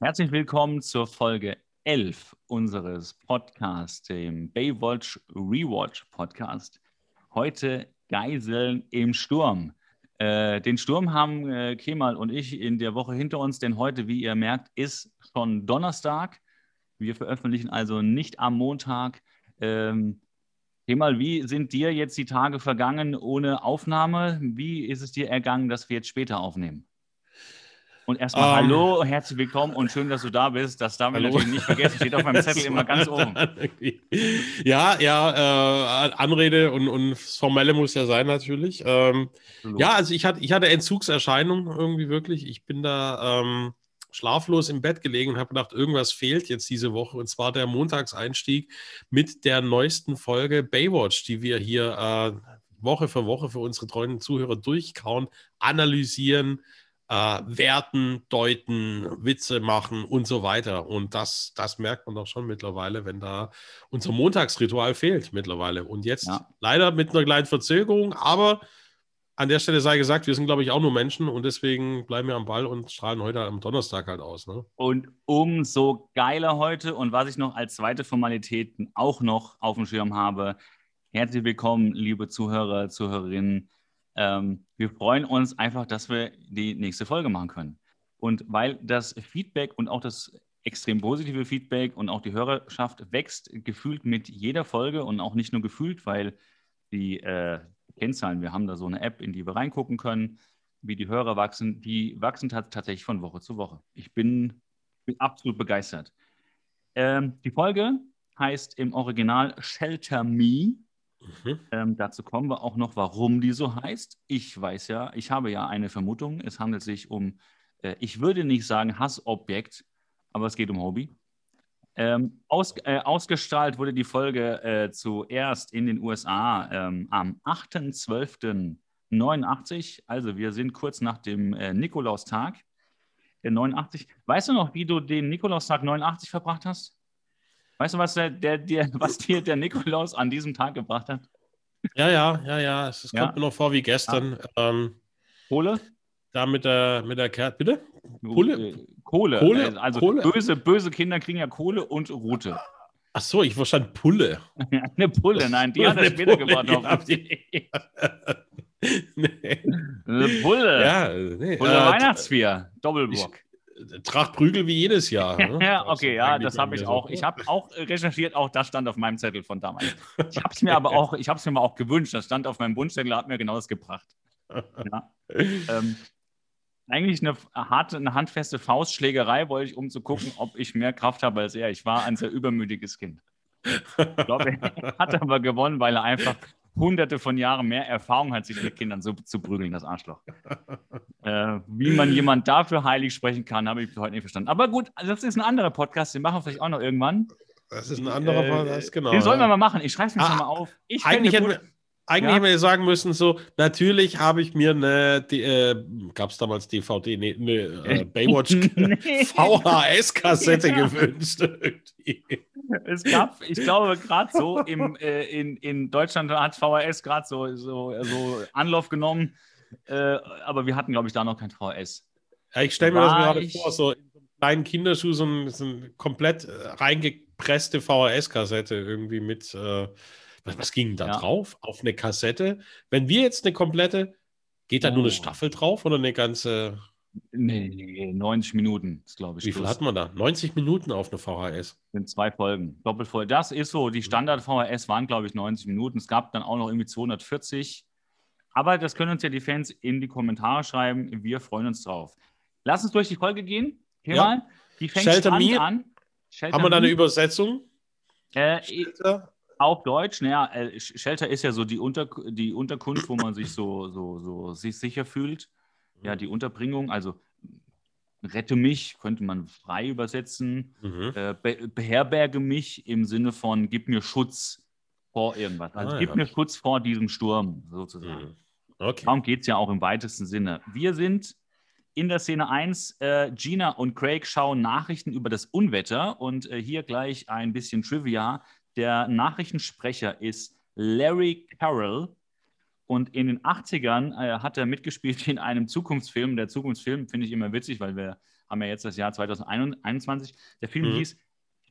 Herzlich willkommen zur Folge 11 unseres Podcasts, dem Baywatch Rewatch Podcast. Heute Geiseln im Sturm. Äh, den Sturm haben äh, Kemal und ich in der Woche hinter uns, denn heute, wie ihr merkt, ist schon Donnerstag. Wir veröffentlichen also nicht am Montag. Ähm, Kemal, wie sind dir jetzt die Tage vergangen ohne Aufnahme? Wie ist es dir ergangen, dass wir jetzt später aufnehmen? Und erstmal um, hallo, herzlich willkommen und schön, dass du da bist. Das darf man natürlich nicht vergessen. Steht auf meinem Zettel immer ganz oben. Ja, ja, äh, Anrede und, und das Formelle muss ja sein natürlich. Ähm, ja, also ich hatte, ich hatte Entzugserscheinungen irgendwie wirklich. Ich bin da ähm, schlaflos im Bett gelegen und habe gedacht, irgendwas fehlt jetzt diese Woche. Und zwar der Montagseinstieg mit der neuesten Folge Baywatch, die wir hier äh, Woche für Woche für unsere treuen Zuhörer durchkauen, analysieren äh, werten, deuten, Witze machen und so weiter. Und das, das merkt man doch schon mittlerweile, wenn da unser Montagsritual fehlt mittlerweile. Und jetzt ja. leider mit einer kleinen Verzögerung, aber an der Stelle sei gesagt, wir sind, glaube ich, auch nur Menschen und deswegen bleiben wir am Ball und strahlen heute am Donnerstag halt aus. Ne? Und umso geiler heute und was ich noch als zweite Formalität auch noch auf dem Schirm habe, herzlich willkommen, liebe Zuhörer, Zuhörerinnen ähm, wir freuen uns einfach, dass wir die nächste Folge machen können. Und weil das Feedback und auch das extrem positive Feedback und auch die Hörerschaft wächst gefühlt mit jeder Folge und auch nicht nur gefühlt, weil die äh, Kennzahlen, wir haben da so eine App, in die wir reingucken können, wie die Hörer wachsen, die wachsen tatsächlich von Woche zu Woche. Ich bin, bin absolut begeistert. Ähm, die Folge heißt im Original Shelter Me Mhm. Ähm, dazu kommen wir auch noch, warum die so heißt. Ich weiß ja, ich habe ja eine Vermutung. Es handelt sich um, äh, ich würde nicht sagen Hassobjekt, aber es geht um Hobby. Ähm, aus, äh, ausgestrahlt wurde die Folge äh, zuerst in den USA ähm, am 8.12.89. Also wir sind kurz nach dem äh, Nikolaustag. Der 89. Weißt du noch, wie du den Nikolaustag 89 verbracht hast? Weißt du, was, der, der, der, was dir der Nikolaus an diesem Tag gebracht hat? Ja, ja, ja, ja. Es, es ja? kommt mir noch vor wie gestern. Ah. Ähm, Kohle? Da mit der, mit der Karte, bitte? Kohle? Äh, Kohle. Kohle? Äh, also Kohle? Böse, böse Kinder kriegen ja Kohle und Rute. Ach so, ich verstand Pulle. eine Pulle, nein, die hat er später gebracht. nee. Eine Pulle. Ja, nee. Pulle äh, Weihnachtsbier, Doppelbock. Tracht Prügel wie jedes Jahr. Ne? ja, okay, ja, das habe ich auch. Ich habe auch recherchiert, auch das stand auf meinem Zettel von damals. Ich habe es mir aber auch, ich habe es mir mal auch gewünscht. Das stand auf meinem Wunschzettel, hat mir genau das gebracht. Ja. ähm, eigentlich eine harte, eine handfeste Faustschlägerei wollte ich, um zu gucken, ob ich mehr Kraft habe als er. Ich war ein sehr übermütiges Kind. Ich glaube, er hat aber gewonnen, weil er einfach hunderte von Jahren mehr Erfahrung hat, sich mit Kindern so zu prügeln, das Arschloch. äh, wie man jemand dafür heilig sprechen kann, habe ich heute nicht verstanden. Aber gut, das ist ein anderer Podcast, den machen wir vielleicht auch noch irgendwann. Das ist ein anderer äh, Podcast, genau. Den sollen wir mal machen. Ich schreibe es mir ah, schon mal auf. Ich eigentlich hätten wir, eigentlich ja. hätten wir sagen müssen, so, natürlich habe ich mir eine, äh, gab es damals DVD, nee, eine äh, Baywatch nee. VHS-Kassette ja. gewünscht. Es gab, ich glaube, gerade so im, äh, in, in Deutschland hat VHS gerade so, so, so Anlauf genommen, äh, aber wir hatten, glaube ich, da noch kein VHS. Ja, ich stelle mir das gerade ich... vor, so in einem kleinen Kinderschuh, so, ein, so eine komplett äh, reingepresste VHS-Kassette irgendwie mit, äh, was, was, ging da ja. drauf? Auf eine Kassette? Wenn wir jetzt eine komplette, geht da oh. nur eine oh. Staffel drauf oder eine ganze? Nee, nee 90 Minuten ist, glaube ich. Wie viel hat man da? 90 Minuten auf eine VHS? Sind zwei Folgen. Doppelvoll. Das ist so. Die Standard-VHS waren, glaube ich, 90 Minuten. Es gab dann auch noch irgendwie 240. Aber das können uns ja die Fans in die Kommentare schreiben. Wir freuen uns drauf. Lass uns durch die Folge gehen. Hier ja. mal. Die fängt Shelter Me. an. Shelter Haben wir da eine Übersetzung? Äh, auf Deutsch, naja, äh, Shelter ist ja so die, Unter die Unterkunft, wo man sich so, so, so sich sicher fühlt ja, die Unterbringung, also rette mich, könnte man frei übersetzen, mhm. äh, be beherberge mich im Sinne von gib mir Schutz vor irgendwas. Also ah, gib ja. mir Schutz vor diesem Sturm, sozusagen. Mhm. Okay. Darum geht es ja auch im weitesten Sinne. Wir sind in der Szene 1, äh, Gina und Craig schauen Nachrichten über das Unwetter und äh, hier gleich ein bisschen Trivia. Der Nachrichtensprecher ist Larry Carroll und in den 80ern äh, hat er mitgespielt in einem Zukunftsfilm. Der Zukunftsfilm finde ich immer witzig, weil wir haben ja jetzt das Jahr 2021. Der Film mhm. hieß,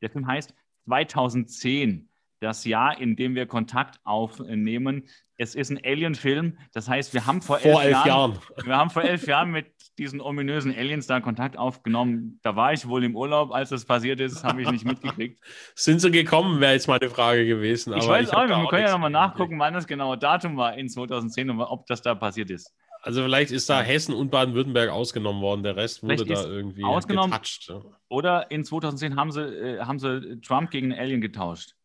der Film heißt 2010 das Jahr, in dem wir Kontakt aufnehmen. Es ist ein Alien-Film. Das heißt, wir haben vor, vor elf, elf Jahren, Jahren, wir haben vor elf Jahren mit diesen ominösen Aliens da Kontakt aufgenommen. Da war ich wohl im Urlaub, als das passiert ist, habe ich nicht mitgekriegt. Sind sie gekommen, wäre jetzt meine Frage gewesen. ich weiß ich auch nicht, wir können ja nochmal nachgucken, wann das genaue Datum war in 2010 und ob das da passiert ist. Also vielleicht ist da Hessen und Baden-Württemberg ausgenommen worden, der Rest wurde da irgendwie ausgenommen. Getouched. Oder in 2010 haben sie, äh, haben sie Trump gegen einen Alien getauscht.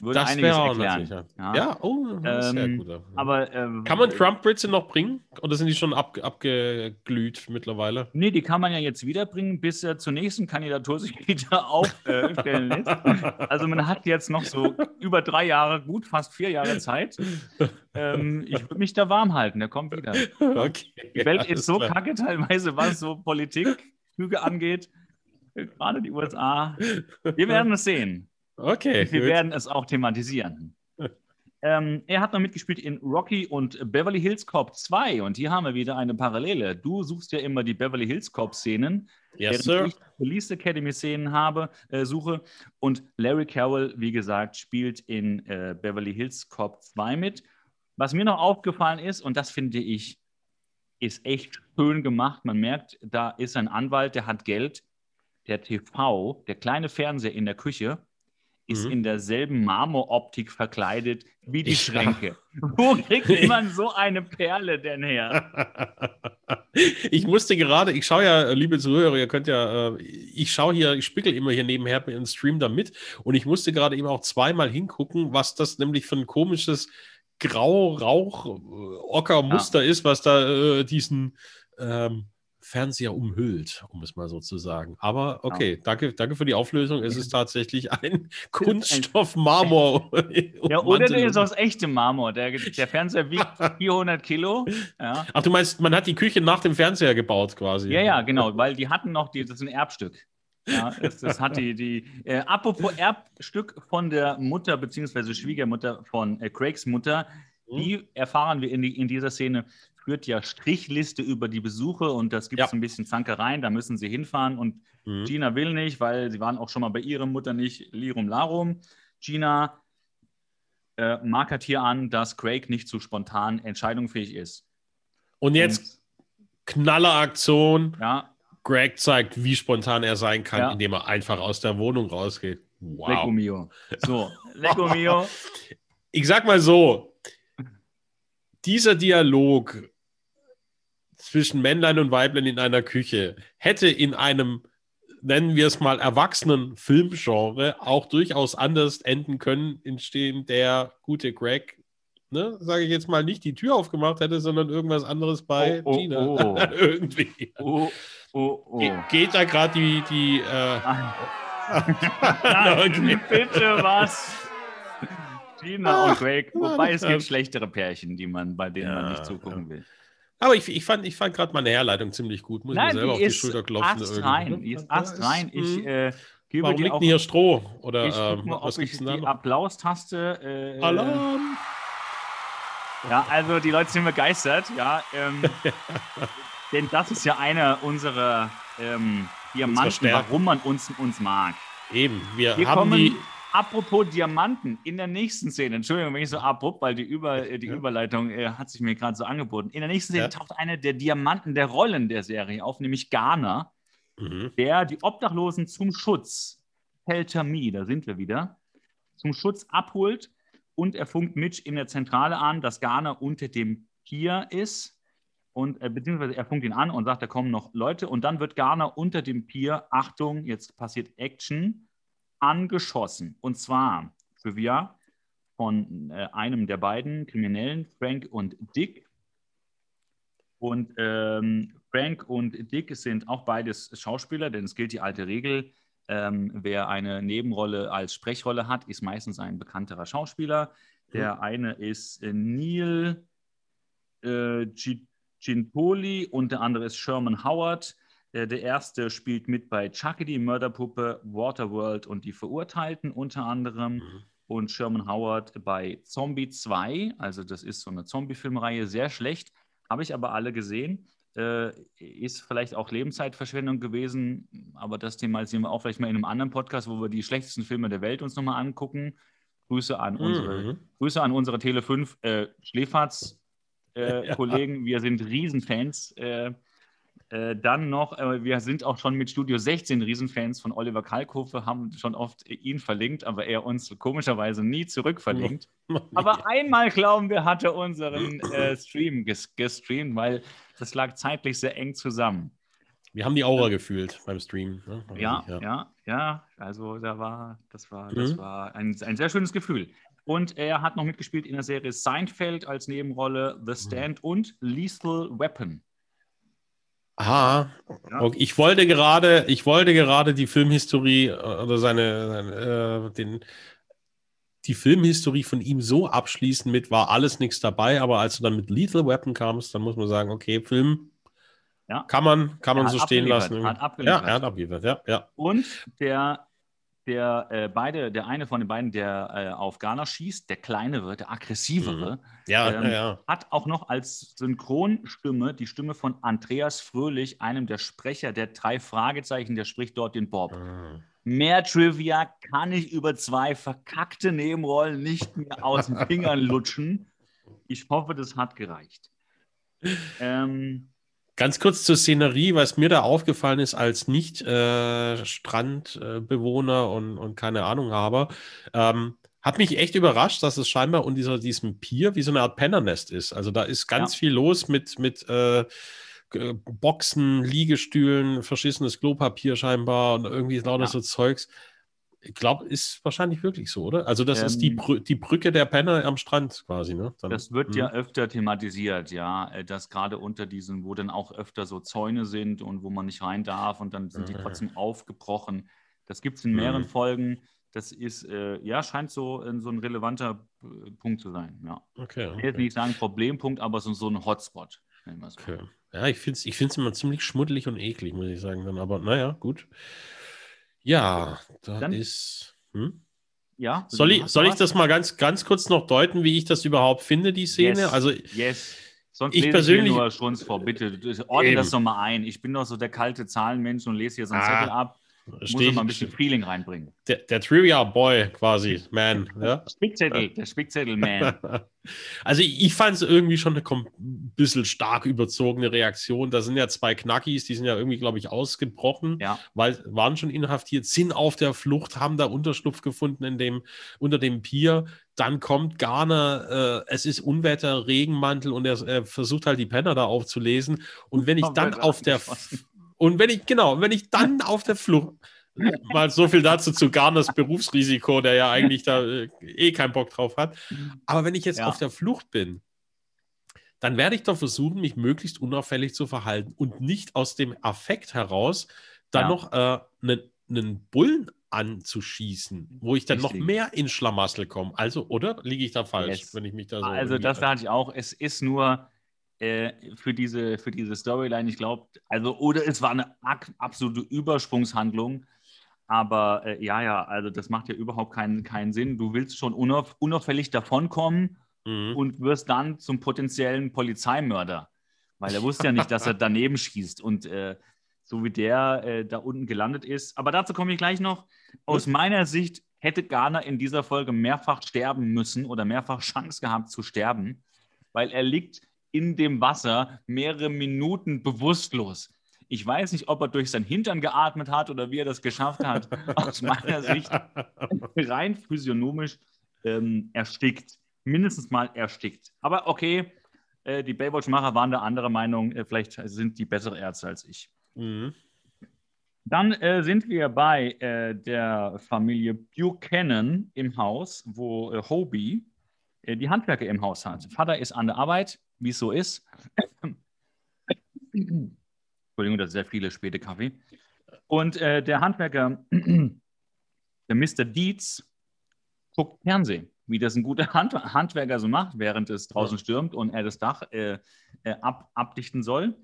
Würde das einiges erklären. Ja. ja, oh, ähm, sehr gut. Aber, ähm, kann man Trump-Britze noch bringen? Oder sind die schon ab, abgeglüht mittlerweile? Nee, die kann man ja jetzt wiederbringen, bis er zur nächsten Kandidatur sich wieder aufstellen lässt. also man hat jetzt noch so über drei Jahre, gut fast vier Jahre Zeit. Ähm, ich würde mich da warm halten, der kommt wieder. Okay, die Welt ja, ist so klar. kacke teilweise, was so Politikflüge angeht. Gerade die USA. Wir werden es sehen. Okay. Wir gut. werden es auch thematisieren. ähm, er hat noch mitgespielt in Rocky und Beverly Hills Cop 2 und hier haben wir wieder eine Parallele. Du suchst ja immer die Beverly Hills Cop-Szenen, yes, während ich Police Academy-Szenen habe, äh, suche. Und Larry Carroll, wie gesagt, spielt in äh, Beverly Hills Cop 2 mit. Was mir noch aufgefallen ist, und das finde ich, ist echt schön gemacht. Man merkt, da ist ein Anwalt, der hat Geld. Der TV, der kleine Fernseher in der Küche, ist mhm. in derselben Marmoroptik verkleidet wie die Schränke. Wo kriegt man so eine Perle denn her? Ich musste gerade, ich schaue ja, liebe Zuhörer, ihr könnt ja, äh, ich schaue hier, ich spickel immer hier nebenher im Stream da mit und ich musste gerade eben auch zweimal hingucken, was das nämlich für ein komisches Grau-Rauch-Ocker-Muster ja. ist, was da äh, diesen ähm, Fernseher umhüllt, um es mal so zu sagen. Aber okay, ja. danke, danke für die Auflösung. Es ist tatsächlich ein Kunststoff-Marmor. ja, oder der ist aus echtem Marmor. Der, der Fernseher wiegt 400 Kilo. Ja. Ach, du meinst, man hat die Küche nach dem Fernseher gebaut quasi? Ja, ja, genau, weil die hatten noch, die, das ist ein Erbstück. Ja, das, das hat die, die äh, apropos Erbstück von der Mutter bzw. Schwiegermutter von äh, Craigs Mutter, die mhm. erfahren wir in, die, in dieser Szene, führt ja Strichliste über die Besuche und das gibt es ja. ein bisschen Zankereien, da müssen sie hinfahren und mhm. Gina will nicht, weil sie waren auch schon mal bei ihrer Mutter nicht Lirum Larum. Gina äh, markert hier an, dass Craig nicht so spontan entscheidungsfähig ist. Und jetzt und, Knalleraktion. Ja. Greg zeigt, wie spontan er sein kann, ja. indem er einfach aus der Wohnung rausgeht. Wow. Lecco mio. So, Lecco mio. Ich sag mal so, dieser Dialog zwischen Männlein und Weiblein in einer Küche hätte in einem, nennen wir es mal, erwachsenen Filmgenre auch durchaus anders enden können, indem der gute Greg, ne, sage ich jetzt mal, nicht die Tür aufgemacht hätte, sondern irgendwas anderes bei oh, oh, Gina. Oh. Irgendwie. Oh, oh, oh. Ge geht da gerade die, die äh, Nein, bitte was? Gina und Greg, wobei es gibt schlechtere Pärchen, die man, bei denen ja, man nicht zugucken will. Aber ich, ich fand, ich fand gerade meine Herleitung ziemlich gut. Muss Nein, mir selber auf die Schulter klopfen. Ast rein. Die ist ast rein. Ich hm. äh, gebe Warum liegt denn hier Stroh? Oder ich ähm, mal, was ich die Applaustaste. Äh, Alarm! Ja, also die Leute sind begeistert, ja. Ähm, denn das ist ja einer unserer ähm, Diamanten, warum man uns, uns mag. Eben, wir, wir haben die Apropos Diamanten, in der nächsten Szene, Entschuldigung, wenn ich so abrupt, weil die, Über, die ja. Überleitung äh, hat sich mir gerade so angeboten. In der nächsten Szene ja. taucht eine der Diamanten der Rollen der Serie auf, nämlich Garner, mhm. der die Obdachlosen zum Schutz, Peltermi, da sind wir wieder, zum Schutz abholt und er funkt Mitch in der Zentrale an, dass Garner unter dem Pier ist und äh, beziehungsweise er funkt ihn an und sagt, da kommen noch Leute und dann wird Garner unter dem Pier, Achtung, jetzt passiert Action, angeschossen. Und zwar für wir von äh, einem der beiden Kriminellen, Frank und Dick. Und ähm, Frank und Dick sind auch beides Schauspieler, denn es gilt die alte Regel, ähm, wer eine Nebenrolle als Sprechrolle hat, ist meistens ein bekannterer Schauspieler. Der mhm. eine ist äh, Neil äh, Gintoli und der andere ist Sherman Howard. Äh, der erste spielt mit bei Chucky, die Mörderpuppe, Waterworld und die Verurteilten unter anderem. Mhm. Und Sherman Howard bei Zombie 2. Also, das ist so eine Zombie-Filmreihe, sehr schlecht. Habe ich aber alle gesehen. Äh, ist vielleicht auch Lebenszeitverschwendung gewesen, aber das thematisieren wir auch vielleicht mal in einem anderen Podcast, wo wir die schlechtesten Filme der Welt uns nochmal angucken. Grüße an unsere, mhm. Grüße an unsere Tele 5 äh, Schläferz-Kollegen. Äh, ja. Wir sind Riesenfans. Äh, äh, dann noch, äh, wir sind auch schon mit Studio 16 Riesenfans von Oliver Kalkofe, haben schon oft ihn verlinkt, aber er uns komischerweise nie zurückverlinkt. aber einmal, glauben wir, hat er unseren äh, Stream ges gestreamt, weil das lag zeitlich sehr eng zusammen. Wir haben die Aura gefühlt beim Stream. Ne? Ja, ja, ja, ja, Also da war, das war, das mhm. war ein, ein sehr schönes Gefühl. Und er hat noch mitgespielt in der Serie Seinfeld als Nebenrolle, The Stand mhm. und Lethal Weapon. Aha, ja. ich wollte gerade, ich wollte gerade die Filmhistorie äh, oder seine, seine äh, den, die Filmhistorie von ihm so abschließen mit war alles nichts dabei, aber als du dann mit Lethal Weapon kamst, dann muss man sagen, okay, Film ja. kann man, kann man so stehen lassen. Hat abgeliefert. Ja, er hat abgeliefert, ja, ja. Und der der äh, beide, der eine von den beiden, der äh, auf Ghana schießt, der kleinere, der aggressivere, mhm. ja, ähm, ja, hat auch noch als Synchronstimme die Stimme von Andreas Fröhlich, einem der Sprecher der drei Fragezeichen, der spricht dort den Bob. Mhm. Mehr Trivia kann ich über zwei verkackte Nebenrollen nicht mehr aus den Fingern lutschen. Ich hoffe, das hat gereicht. Ähm, Ganz kurz zur Szenerie, was mir da aufgefallen ist als Nicht-Strandbewohner äh, und, und keine Ahnung habe, ähm, hat mich echt überrascht, dass es scheinbar unter dieser, diesem Pier wie so eine Art Pennernest ist. Also da ist ganz ja. viel los mit, mit äh, Boxen, Liegestühlen, verschissenes Klopapier scheinbar und irgendwie lauter ja. so Zeugs. Ich glaube, ist wahrscheinlich wirklich so, oder? Also, das ähm, ist die, ähm, Brü die Brücke der Penner am Strand quasi, ne? Dann, das wird ja hm. öfter thematisiert, ja, äh, dass gerade unter diesen, wo dann auch öfter so Zäune sind und wo man nicht rein darf und dann sind die trotzdem aufgebrochen. Das gibt es in mehreren mhm. Folgen. Das ist, äh, ja, scheint so, äh, so ein relevanter äh, Punkt zu sein, ja. Okay. okay. Ich will jetzt nicht sagen Problempunkt, aber so, so ein Hotspot. Okay. Ja, ich finde es ich immer ziemlich schmuddelig und eklig, muss ich sagen. Dann. Aber naja, gut. Ja, da Dann, ist. Hm? Ja. Soll ich, soll ich das mal ganz, ganz kurz noch deuten, wie ich das überhaupt finde, die Szene? Yes. Also, yes. Sonst ich persönlich. Ich nur Schunz vor, bitte. Ordne das doch mal ein. Ich bin doch so der kalte Zahlenmensch und lese hier so einen ah. Zettel ab. Muss mal ein bisschen Feeling reinbringen. Der, der Trivia Boy quasi, Man. Ja? Spickzettel, der Spickzettel-Man. Also ich fand es irgendwie schon eine ein bisschen stark überzogene Reaktion. Da sind ja zwei Knackis, die sind ja irgendwie, glaube ich, ausgebrochen, ja. weil waren schon inhaftiert, sind auf der Flucht, haben da Unterschlupf gefunden in dem, unter dem Pier. Dann kommt Garner, äh, es ist Unwetter, Regenmantel und er äh, versucht halt die Penner da aufzulesen. Und wenn ich dann auf der und wenn ich, genau, wenn ich dann auf der Flucht, mal so viel dazu zu Garners Berufsrisiko, der ja eigentlich da äh, eh keinen Bock drauf hat. Aber wenn ich jetzt ja. auf der Flucht bin, dann werde ich doch versuchen, mich möglichst unauffällig zu verhalten und nicht aus dem Affekt heraus dann ja. noch einen äh, Bullen anzuschießen, wo ich dann Richtig. noch mehr in Schlamassel komme. Also, oder liege ich da falsch, yes. wenn ich mich da so. Also, das sage ich auch. Es ist nur äh, für diese, für diese Storyline. Ich glaube, also, oder es war eine absolute Übersprungshandlung. Aber äh, ja, ja, also das macht ja überhaupt keinen, keinen Sinn. Du willst schon unauf, unauffällig davonkommen mhm. und wirst dann zum potenziellen Polizeimörder. Weil er wusste ja nicht, dass er daneben schießt. Und äh, so wie der äh, da unten gelandet ist. Aber dazu komme ich gleich noch. Aus mhm. meiner Sicht hätte Garner in dieser Folge mehrfach sterben müssen oder mehrfach Chance gehabt zu sterben, weil er liegt in dem Wasser mehrere Minuten bewusstlos. Ich weiß nicht, ob er durch sein Hintern geatmet hat oder wie er das geschafft hat. Aus meiner Sicht rein physiognomisch ähm, erstickt. Mindestens mal erstickt. Aber okay, äh, die Baywatch-Macher waren der andere Meinung. Äh, vielleicht sind die bessere Ärzte als ich. Mhm. Dann äh, sind wir bei äh, der Familie Buchanan im Haus, wo äh, Hobie äh, die Handwerker im Haus hat. Vater ist an der Arbeit, wie es so ist. Entschuldigung, das ist sehr viele späte Kaffee. Und äh, der Handwerker, der Mr. Dietz, guckt Fernsehen, wie das ein guter Hand Handwerker so macht, während es draußen stürmt und er das Dach äh, äh, ab abdichten soll.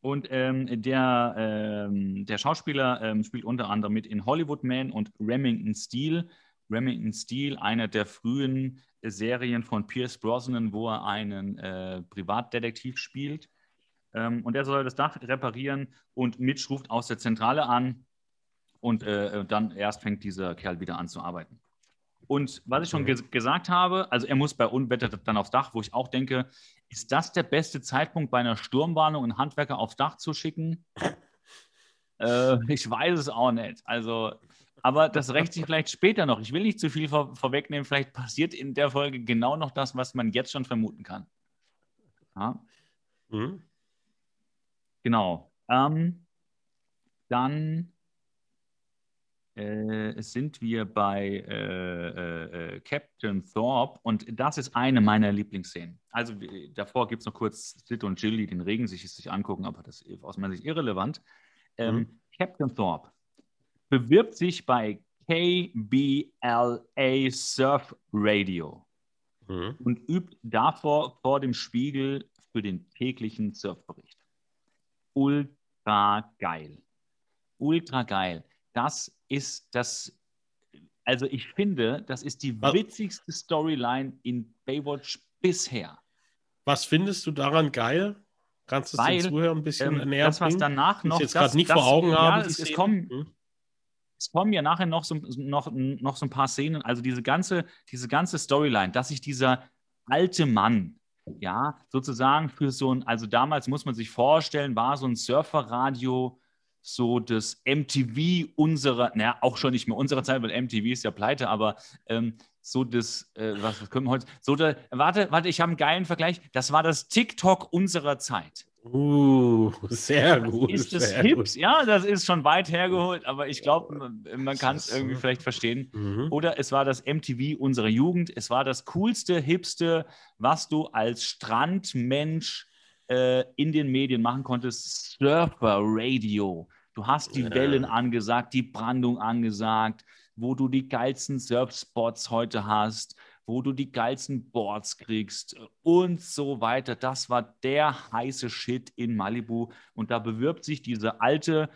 Und ähm, der, ähm, der Schauspieler ähm, spielt unter anderem mit in Hollywood Man und Remington Steel. Remington Steel, einer der frühen Serien von Pierce Brosnan, wo er einen äh, Privatdetektiv spielt. Ähm, und er soll das Dach reparieren und Mitch ruft aus der Zentrale an und äh, dann erst fängt dieser Kerl wieder an zu arbeiten. Und was ich schon ges gesagt habe, also er muss bei Unwetter dann aufs Dach, wo ich auch denke, ist das der beste Zeitpunkt bei einer Sturmwarnung, einen Handwerker aufs Dach zu schicken? äh, ich weiß es auch nicht. Also, aber das rächt sich vielleicht später noch. Ich will nicht zu viel vor vorwegnehmen. Vielleicht passiert in der Folge genau noch das, was man jetzt schon vermuten kann. Ja. Mhm. Genau. Ähm, dann äh, sind wir bei äh, äh, äh, Captain Thorpe und das ist eine meiner Lieblingsszenen. Also davor gibt es noch kurz Sid und Jill, die den Regen sich, sich angucken, aber das ist aus meiner Sicht irrelevant. Ähm, mhm. Captain Thorpe bewirbt sich bei KBLA Surf Radio mhm. und übt davor vor dem Spiegel für den täglichen Surfbericht ultra geil. Ultra geil. Das ist das, also ich finde, das ist die witzigste Storyline in Baywatch bisher. Was findest du daran geil? Kannst du es den Zuhörern ein bisschen ähm, näher Das, was danach noch... Ich jetzt gerade nicht das, vor Augen ja, habe. Es, es, kommen, hm? Es kommen ja nachher noch so, noch, noch so ein paar Szenen, also diese ganze, diese ganze Storyline, dass sich dieser alte Mann, ja, sozusagen für so ein, also damals muss man sich vorstellen, war so ein Surferradio so das MTV unserer, naja, auch schon nicht mehr unserer Zeit, weil MTV ist ja pleite, aber ähm, so das, äh, was, was können wir heute, so der, warte, warte, ich habe einen geilen Vergleich, das war das TikTok unserer Zeit. Uh, sehr gut. Ist das Hips? Ja, das ist schon weit hergeholt, aber ich glaube, man, man kann es irgendwie vielleicht verstehen. Mhm. Oder es war das MTV unserer Jugend. Es war das coolste, hipste, was du als Strandmensch äh, in den Medien machen konntest. Surfer Radio. Du hast die ja. Wellen angesagt, die Brandung angesagt, wo du die geilsten Surfspots heute hast wo du die geilsten Boards kriegst und so weiter. Das war der heiße Shit in Malibu. Und da bewirbt sich dieser alte,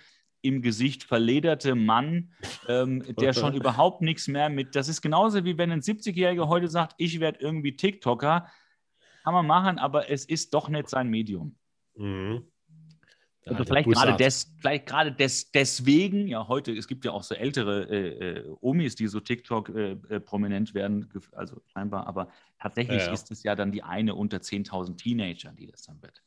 im Gesicht verlederte Mann, ähm, der schon überhaupt nichts mehr mit. Das ist genauso wie wenn ein 70-Jähriger heute sagt, ich werde irgendwie TikToker. Kann man machen, aber es ist doch nicht sein Medium. Mhm. Also vielleicht gerade, des, vielleicht gerade des, deswegen, ja, heute, es gibt ja auch so ältere äh, äh, Omis, die so TikTok äh, äh prominent werden, also scheinbar, aber tatsächlich ja, ja. ist es ja dann die eine unter 10.000 Teenager, die das dann wird.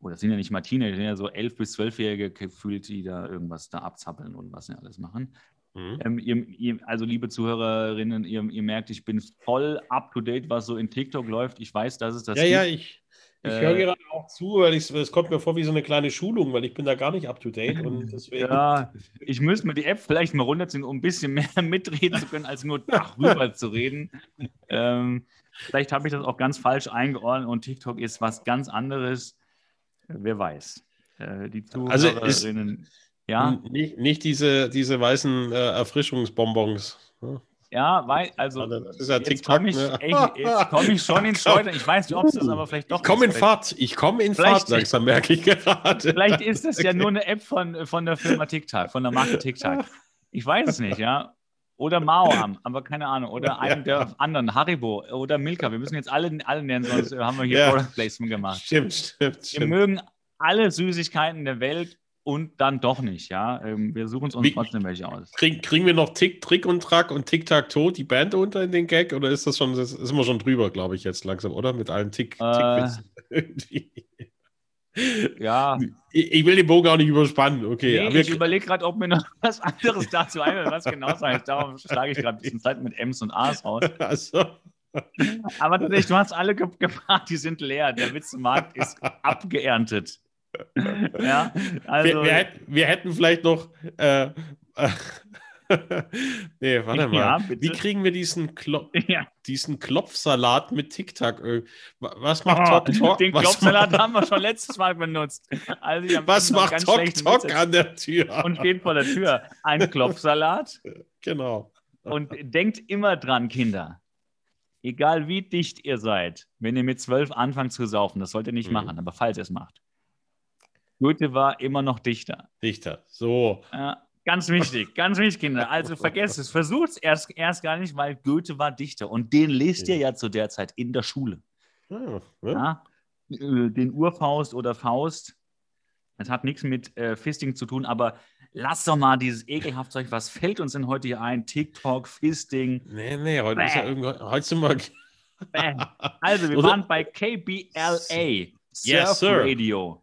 Oder das sind ja nicht mal Teenager, sind ja so 11- bis 12-Jährige gefühlt, die da irgendwas da abzappeln und was sie alles machen. Mhm. Ähm, ihr, ihr, also, liebe Zuhörerinnen, ihr, ihr, merkt, ich bin voll up to date, was so in TikTok läuft. Ich weiß, dass es das ja, gibt. Ja, ich, ich höre äh, gerade auch zu, weil es kommt mir vor wie so eine kleine Schulung, weil ich bin da gar nicht up to date. Und deswegen... Ja, ich müsste mir die App vielleicht mal runterziehen, um ein bisschen mehr mitreden zu können, als nur darüber zu reden. Ähm, vielleicht habe ich das auch ganz falsch eingeordnet und TikTok ist was ganz anderes. Wer weiß. Äh, die also Zuhörerinnen. Also ja. Nicht, nicht diese, diese weißen äh, Erfrischungsbonbons. Ne? Ja, weil, also, das ist ja jetzt komme ich, ne? komm ich schon ins Schleudern. Ich weiß nicht, ob es das aber vielleicht doch Ich komme in Fahrt. Ich komme in Fahrt, langsam merke ich gerade. Vielleicht ist das ja nur eine App von, von der Firma TikTok, von der Marke TikTok. Ich weiß es nicht, ja. Oder Maoam, aber keine Ahnung. Oder einen der anderen, Haribo oder Milka. Wir müssen jetzt alle, alle nennen, sonst haben wir hier ja. Product Placement gemacht. Stimmt, stimmt, stimmt. Wir mögen alle Süßigkeiten der Welt und dann doch nicht, ja. Ähm, wir suchen uns Wie, trotzdem welche aus. Krieg, kriegen wir noch Tick, Trick und Track und Tic Tac Toe die Band unter in den Gag oder ist das schon, das ist immer schon drüber, glaube ich, jetzt langsam, oder? Mit allen Tick, äh, Tick Ja. Ich, ich, will den Bogen auch nicht überspannen, okay. Nee, ich überlege gerade, ob mir noch was anderes dazu einfällt, was genau sein. Darum schlage ich gerade ein bisschen Zeit mit M's und A's raus. Also. Aber tatsächlich, du hast alle gefragt, die sind leer. Der Witzemarkt ist abgeerntet ja, also. Wir, wir, hätten, wir, hätten vielleicht noch. Äh, nee, warte mal. Ja, Wie kriegen wir diesen, Klo ja. diesen Klopfsalat mit Tic-Tac? Was macht oh, Tok Tok? Den Klopfsalat haben wir schon letztes Mal benutzt. Also Was macht Tok Tok an der Tür? Und steht vor der Tür. Ein Klopfsalat. Genau. Und denkt immer dran, Kinder. Egal wie dicht ihr seid, wenn ihr mit zwölf anfangt zu saufen, das sollt ihr nicht mhm. machen, aber falls ihr es macht, Goethe war immer noch Dichter. Dichter, so. Ja, ganz wichtig, ganz wichtig, Kinder. Also vergesst es, versucht es erst, erst gar nicht, weil Goethe war Dichter und den lest ihr ja zu der Zeit in der Schule. Ja. Ja, äh, den Urfaust oder Faust. Es hat nichts mit äh, Fisting zu tun, aber lass doch mal dieses ekelhaft Zeug. Was fällt uns denn heute hier ein? TikTok, Fisting. Nee, nee, heute Bäh. ist ja irgendwann. Heute sind wir. also, wir waren bei KBLA, Surf yes, Radio.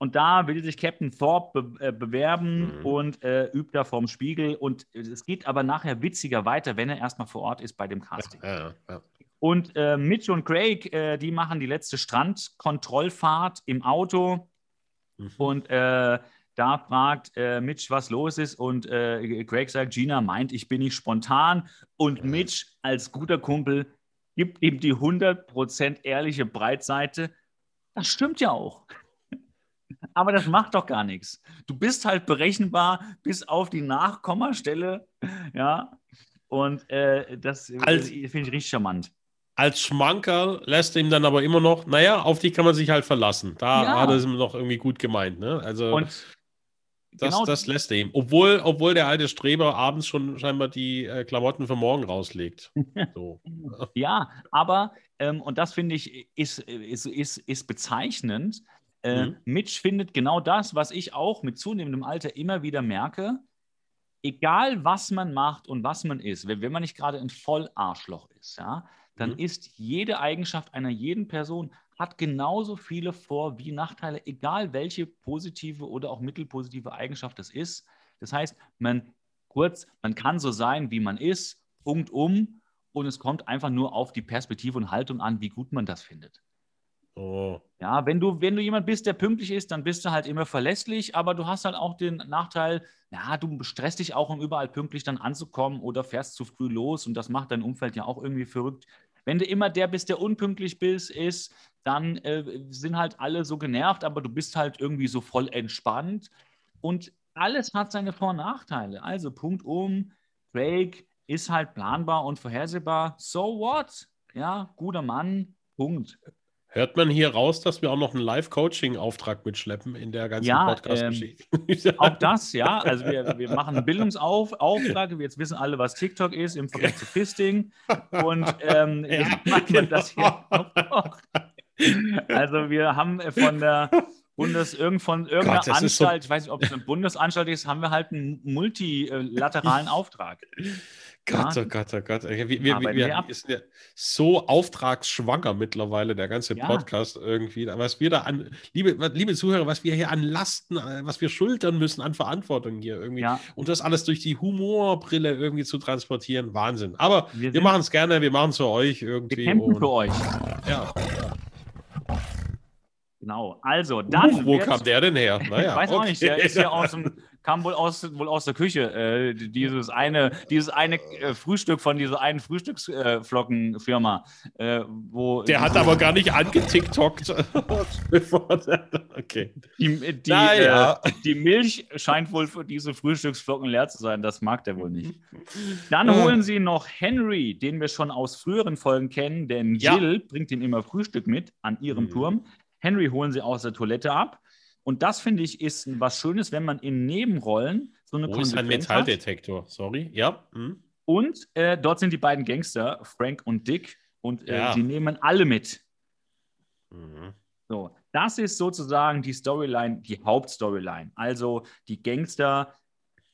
Und da will sich Captain Thorpe be äh, bewerben mhm. und äh, übt da vorm Spiegel. Und es geht aber nachher witziger weiter, wenn er erstmal vor Ort ist bei dem Casting. Ja, ja. Und äh, Mitch und Craig, äh, die machen die letzte Strandkontrollfahrt im Auto. Mhm. Und äh, da fragt äh, Mitch, was los ist. Und Craig sagt, Gina meint, ich bin nicht spontan. Und Mitch als guter Kumpel gibt ihm die 100% ehrliche Breitseite. Das stimmt ja auch. Aber das macht doch gar nichts. Du bist halt berechenbar bis auf die Nachkommastelle. Ja. Und äh, das als, finde ich richtig charmant. Als Schmankerl lässt er ihm dann aber immer noch, naja, auf dich kann man sich halt verlassen. Da ja. hat er es noch irgendwie gut gemeint. Ne? Also und das, genau, das lässt er ihm. Obwohl, obwohl der alte Streber abends schon scheinbar die äh, Klamotten für morgen rauslegt. So. ja, aber, ähm, und das finde ich, ist, ist, ist, ist bezeichnend, äh, mhm. Mitch findet genau das, was ich auch mit zunehmendem Alter immer wieder merke. Egal, was man macht und was man ist, wenn, wenn man nicht gerade ein Vollarschloch ist, ja, dann mhm. ist jede Eigenschaft einer jeden Person hat genauso viele Vor- wie Nachteile, egal welche positive oder auch mittelpositive Eigenschaft es ist. Das heißt, man kurz, man kann so sein, wie man ist, Punkt um, und es kommt einfach nur auf die Perspektive und Haltung an, wie gut man das findet. Oh. Ja, wenn du, wenn du jemand bist, der pünktlich ist, dann bist du halt immer verlässlich, aber du hast halt auch den Nachteil, ja, du stresst dich auch, um überall pünktlich dann anzukommen oder fährst zu früh los und das macht dein Umfeld ja auch irgendwie verrückt. Wenn du immer der bist, der unpünktlich bist, ist, dann äh, sind halt alle so genervt, aber du bist halt irgendwie so voll entspannt und alles hat seine Vor- und Nachteile. Also Punkt um, Craig ist halt planbar und vorhersehbar. So what? Ja, guter Mann, Punkt. Hört man hier raus, dass wir auch noch einen Live-Coaching-Auftrag mitschleppen in der ganzen ja, Podcast-Geschichte? Ähm, auch das, ja. Also wir, wir machen einen Bildungsauftrag. Jetzt wissen alle, was TikTok ist im Vergleich zu Fisting. Und ähm, ja, jetzt machen wir genau. das hier auch. Also wir haben von der Bundes irgend von irgendeiner Gott, Anstalt, so ich weiß nicht, ob es eine Bundesanstalt ist, haben wir halt einen multilateralen Auftrag. Gott, oh Gott, oh Gott. Wir, wir, wir, wir sind ja so auftragsschwanger mittlerweile, der ganze ja. Podcast irgendwie. Was wir da an, liebe, liebe Zuhörer, was wir hier an Lasten, äh, was wir schultern müssen an Verantwortung hier irgendwie. Ja. Und das alles durch die Humorbrille irgendwie zu transportieren, Wahnsinn. Aber wir, wir machen es gerne, wir machen es für euch irgendwie. Wir kämpfen für euch. Ja. Genau, also dann. Uh, wo kam der denn her? Naja, ich weiß okay. auch nicht, der ist ja aus dem, kam wohl aus, wohl aus der Küche. Äh, dieses eine, dieses eine äh, Frühstück von dieser einen Frühstücksflockenfirma. Äh, wo der hat aber gar nicht angetiktokt. okay. Die, die, naja. Äh, die, Milch scheint wohl für diese Frühstücksflocken leer zu sein. Das mag der wohl nicht. Dann holen sie noch Henry, den wir schon aus früheren Folgen kennen, denn Jill ja. bringt ihm immer Frühstück mit an ihrem mhm. Turm. Henry holen sie aus der Toilette ab. Und das finde ich ist was Schönes, wenn man in Nebenrollen so eine Wo ist ein Metalldetektor? Hat. Sorry, ja. Hm. Und äh, dort sind die beiden Gangster, Frank und Dick, und äh, ja. die nehmen alle mit. Mhm. So, das ist sozusagen die Storyline, die Hauptstoryline. Also die Gangster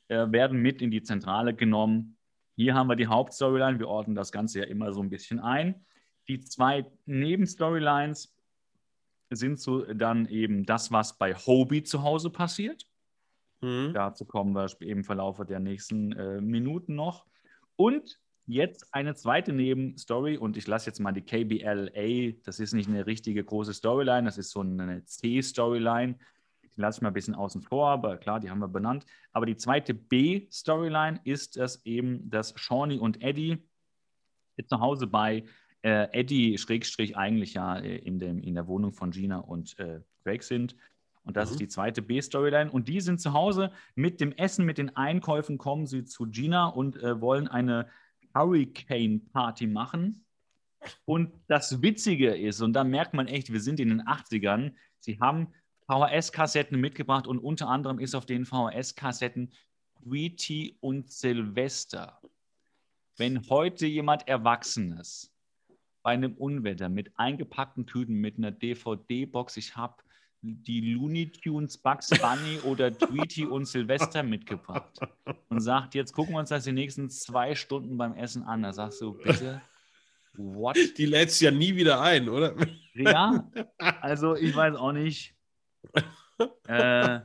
äh, werden mit in die Zentrale genommen. Hier haben wir die Hauptstoryline. Wir ordnen das Ganze ja immer so ein bisschen ein. Die zwei Nebenstorylines sind so dann eben das, was bei Hobie zu Hause passiert. Mhm. Dazu kommen wir eben im Verlauf der nächsten äh, Minuten noch. Und jetzt eine zweite Nebenstory und ich lasse jetzt mal die KBLA, das ist nicht eine richtige große Storyline, das ist so eine C-Storyline. Die lasse ich mal ein bisschen außen vor, aber klar, die haben wir benannt. Aber die zweite B-Storyline ist das eben, dass Shawnee und Eddie jetzt zu Hause bei äh, Eddie Schrägstrich eigentlich ja äh, in, dem, in der Wohnung von Gina und äh, Craig sind. Und das mhm. ist die zweite B-Storyline. Und die sind zu Hause mit dem Essen, mit den Einkäufen, kommen sie zu Gina und äh, wollen eine Hurricane-Party machen. Und das Witzige ist, und da merkt man echt, wir sind in den 80ern, sie haben VHS-Kassetten mitgebracht und unter anderem ist auf den VHS-Kassetten Tweety und Sylvester. Wenn heute jemand Erwachsenes bei einem Unwetter mit eingepackten Tüten, mit einer DVD-Box. Ich habe die Looney Tunes, Bugs Bunny oder Tweety und Silvester mitgebracht und sagt, jetzt gucken wir uns das die nächsten zwei Stunden beim Essen an. Da sagst du, bitte, what? Die lädst ja nie wieder ein, oder? Ja, also ich weiß auch nicht. Äh,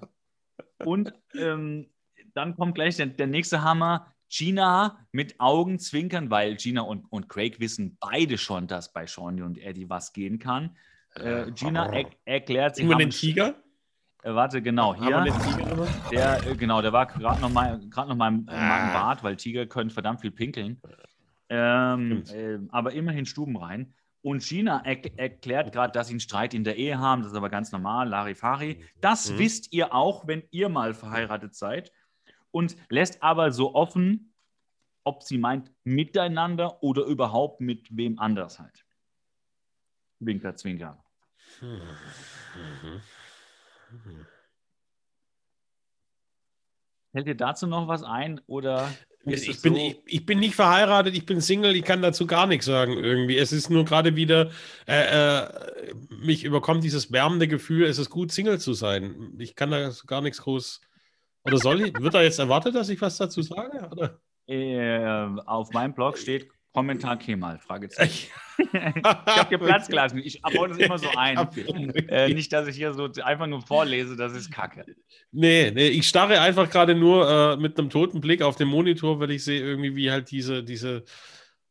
und ähm, dann kommt gleich der, der nächste Hammer. Gina mit Augenzwinkern, weil Gina und, und Craig wissen beide schon, dass bei Shawnee und Eddie was gehen kann. Äh, Gina er erklärt sich. Haben wir den Tiger? Äh, warte, genau, hier. Haben wir den Tiger der, äh, genau, der war gerade noch mal, grad noch mal im, ah. im Bad, weil Tiger können verdammt viel pinkeln. Ähm, äh, aber immerhin Stuben rein. Und Gina er erklärt gerade, dass sie einen Streit in der Ehe haben. Das ist aber ganz normal, Larifari. Das mhm. wisst ihr auch, wenn ihr mal verheiratet seid. Und lässt aber so offen, ob sie meint miteinander oder überhaupt mit wem anders halt. Winker, Zwinker. Fällt dir dazu noch was ein oder ich bin, so? ich, ich, bin nicht verheiratet, ich bin Single, ich kann dazu gar nichts sagen irgendwie. Es ist nur gerade wieder, äh, äh, mich überkommt dieses wärmende Gefühl, es ist gut, Single zu sein. Ich kann da gar nichts groß. Oder soll ich? Wird da jetzt erwartet, dass ich was dazu sage? Oder? Äh, auf meinem Blog steht Kommentar Kemal, Fragezeichen. ich habe dir Platz gelassen. Ich baue das immer so ein. Äh, nicht, dass ich hier so einfach nur vorlese, das ist Kacke. Nee, nee ich starre einfach gerade nur äh, mit einem toten Blick auf den Monitor, weil ich sehe irgendwie, wie halt diese, diese,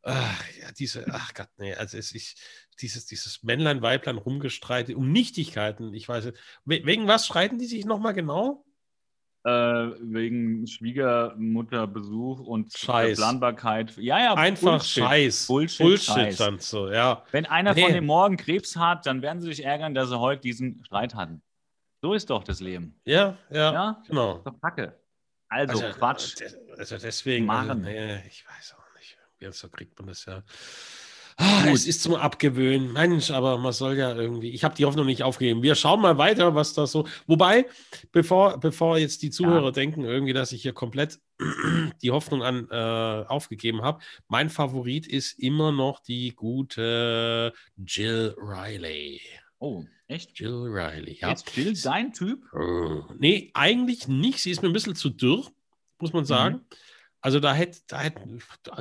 ach, ja, diese, ach Gott, nee, also es ist dieses, dieses Männlein, Weiblein rumgestreitet um Nichtigkeiten. Ich weiß nicht. Wegen was streiten die sich nochmal genau? Äh, wegen Schwiegermutterbesuch und Scheiß. Planbarkeit. Ja, ja, einfach Bullshit. Scheiß. Bullshit, Bullshit Scheiß. dann so, ja. Wenn einer nee. von dem morgen Krebs hat, dann werden sie sich ärgern, dass sie heute diesen Streit hatten. So ist doch das Leben. Ja, ja, ja? genau. Das ist doch Kacke. Also, also Quatsch. Also deswegen, also, nee, ich weiß auch nicht. Irgendwie so kriegt man das ja. Ah, es ist zum Abgewöhnen. Mensch, aber man soll ja irgendwie. Ich habe die Hoffnung nicht aufgegeben. Wir schauen mal weiter, was da so. Wobei, bevor, bevor jetzt die Zuhörer ja. denken, irgendwie, dass ich hier komplett die Hoffnung an äh, aufgegeben habe, mein Favorit ist immer noch die gute Jill Riley. Oh, echt? Jill Riley, ja. Ist Jill dein Typ? Uh, nee, eigentlich nicht. Sie ist mir ein bisschen zu dürr, muss man sagen. Mhm. Also da hätte, da hätte,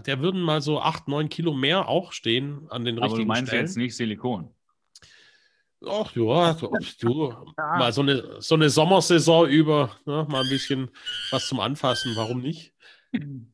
der würden mal so 8, 9 Kilo mehr auch stehen an den Aber richtigen du meinst Stellen. jetzt nicht Silikon? Ach ja, du, mal so eine, so eine Sommersaison über, ne, mal ein bisschen was zum Anfassen, warum nicht?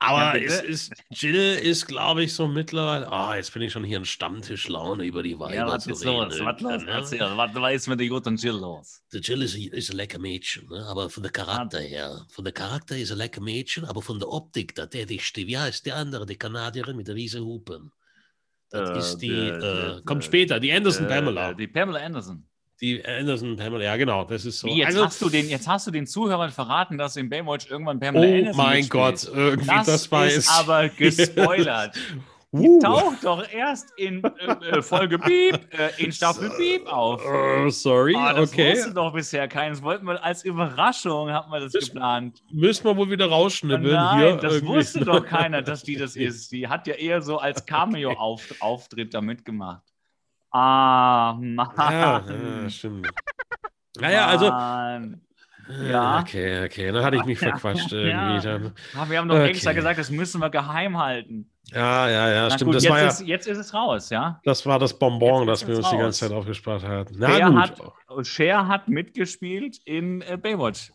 Aber ja, es ist, Jill ist, glaube ich, so mittlerweile. Ah, oh, jetzt bin ich schon hier in Stammtischlaune über die Weiber ja, was zu ist reden. Los? Was, los? Ne? Erzähl, was, ist mit der guten Jill los? Der Jill ist, ist ein lecker Mädchen, ne? aber von der Charakter her. Von der Charakter ist ein lecker Mädchen, aber von der Optik, da der die wie heißt die andere, die Kanadierin mit der riesen Hupen? Das äh, ist die, die, äh, die kommt später, die Anderson äh, Pamela. Die Pamela Anderson. Die Anderson Pamela, ja genau, das ist so. Wie, jetzt, also, hast du den, jetzt hast du den Zuhörern verraten, dass in Baywatch irgendwann Pamela oh Anderson Oh mein Gott, irgendwie, das, das war ist aber gespoilert. Die uh. taucht doch erst in äh, äh Folge Beep, äh, in Staffel Beep auf. Uh, sorry, oh, das okay. Das wusste doch bisher keins. Wollten wir als Überraschung, haben wir das, das geplant. Müssen wir wohl wieder rausschnibbeln Nein, hier. das irgendwie. wusste doch keiner, dass die das ist. Die hat ja eher so als Cameo-Auftritt da mitgemacht. Ah, Mann. Ja, ja stimmt. Naja, also. Ja. Okay, okay, dann hatte ich mich verquatscht irgendwie. Ja. Dann. Ah, wir haben doch okay. extra gesagt, das müssen wir geheim halten. Ja, ja, ja, Na stimmt. Gut, das jetzt, war ja, ist, jetzt ist es raus, ja. Das war das Bonbon, das wir uns raus. die ganze Zeit aufgespart hatten. Na, Cher, gut. Hat, Cher hat mitgespielt in äh, Baywatch.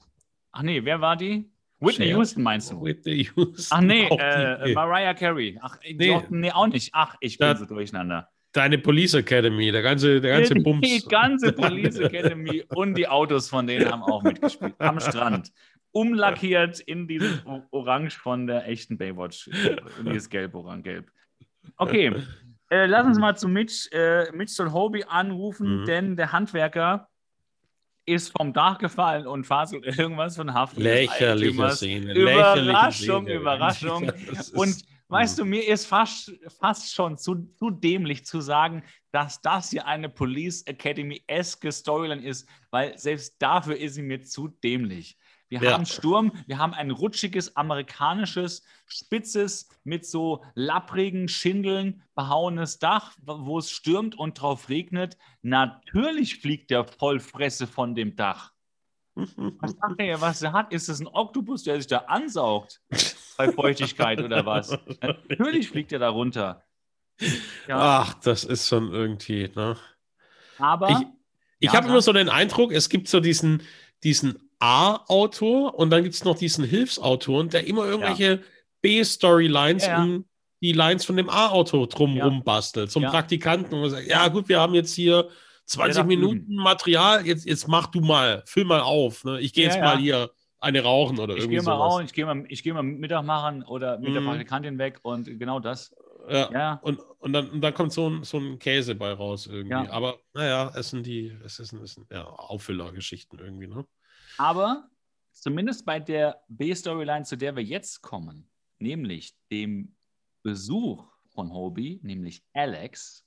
Ach nee, wer war die? Whitney Cher? Houston meinst du? Whitney Houston. Ach nee, äh, Mariah Carey. Ach, nee. nee, auch nicht. Ach, ich bin da, so durcheinander. Deine Police Academy, der ganze, der ganze Bums. Die ganze Police Academy und die Autos von denen haben auch mitgespielt. Am Strand. Umlackiert in dieses Orange von der echten Baywatch. In dieses Gelb, Orange, Gelb. Okay, äh, lass uns mal zu Mitch, äh, Mitch Hobie anrufen, mhm. denn der Handwerker ist vom Dach gefallen und faselt irgendwas von Haft. Lächerliche Szene. Überraschung, Szene. Überraschung. Und Weißt du, mir ist fast, fast schon zu, zu dämlich zu sagen, dass das hier eine Police Academy-eske Storyline ist, weil selbst dafür ist sie mir zu dämlich. Wir ja. haben Sturm, wir haben ein rutschiges, amerikanisches, spitzes, mit so lapprigen Schindeln behauenes Dach, wo es stürmt und drauf regnet. Natürlich fliegt der Vollfresse von dem Dach. Was sagt er, was er hat? Ist es ein Oktopus, der sich da ansaugt bei Feuchtigkeit oder was? Natürlich fliegt er da runter. Ja. Ach, das ist schon irgendwie, ne? Aber. Ich, ich ja, habe immer so den Eindruck, es gibt so diesen, diesen A-Autor und dann gibt es noch diesen Hilfsautor, der immer irgendwelche ja. B-Storylines ja, um die Lines von dem A-Autor drumherum bastelt. Zum Praktikanten und sagt, ja gut, wir haben jetzt hier 20 Minuten üben. Material, jetzt, jetzt mach du mal, füll mal auf. Ne? Ich gehe jetzt mal hier eine rauchen oder ich irgendwie mal Rauchen, ich gehe mal, geh mal Mittag machen oder mit mm. der mhm. Praktikantin weg und genau das. Ja. ja. Und, und, dann, und dann kommt so ein, so ein Käse bei raus irgendwie. Ja. Aber naja, es sind die, es ist, es sind ja, Auffüllergeschichten irgendwie, ne? Aber zumindest bei der B-Storyline, zu der wir jetzt kommen, nämlich dem Besuch von Hobie, nämlich Alex,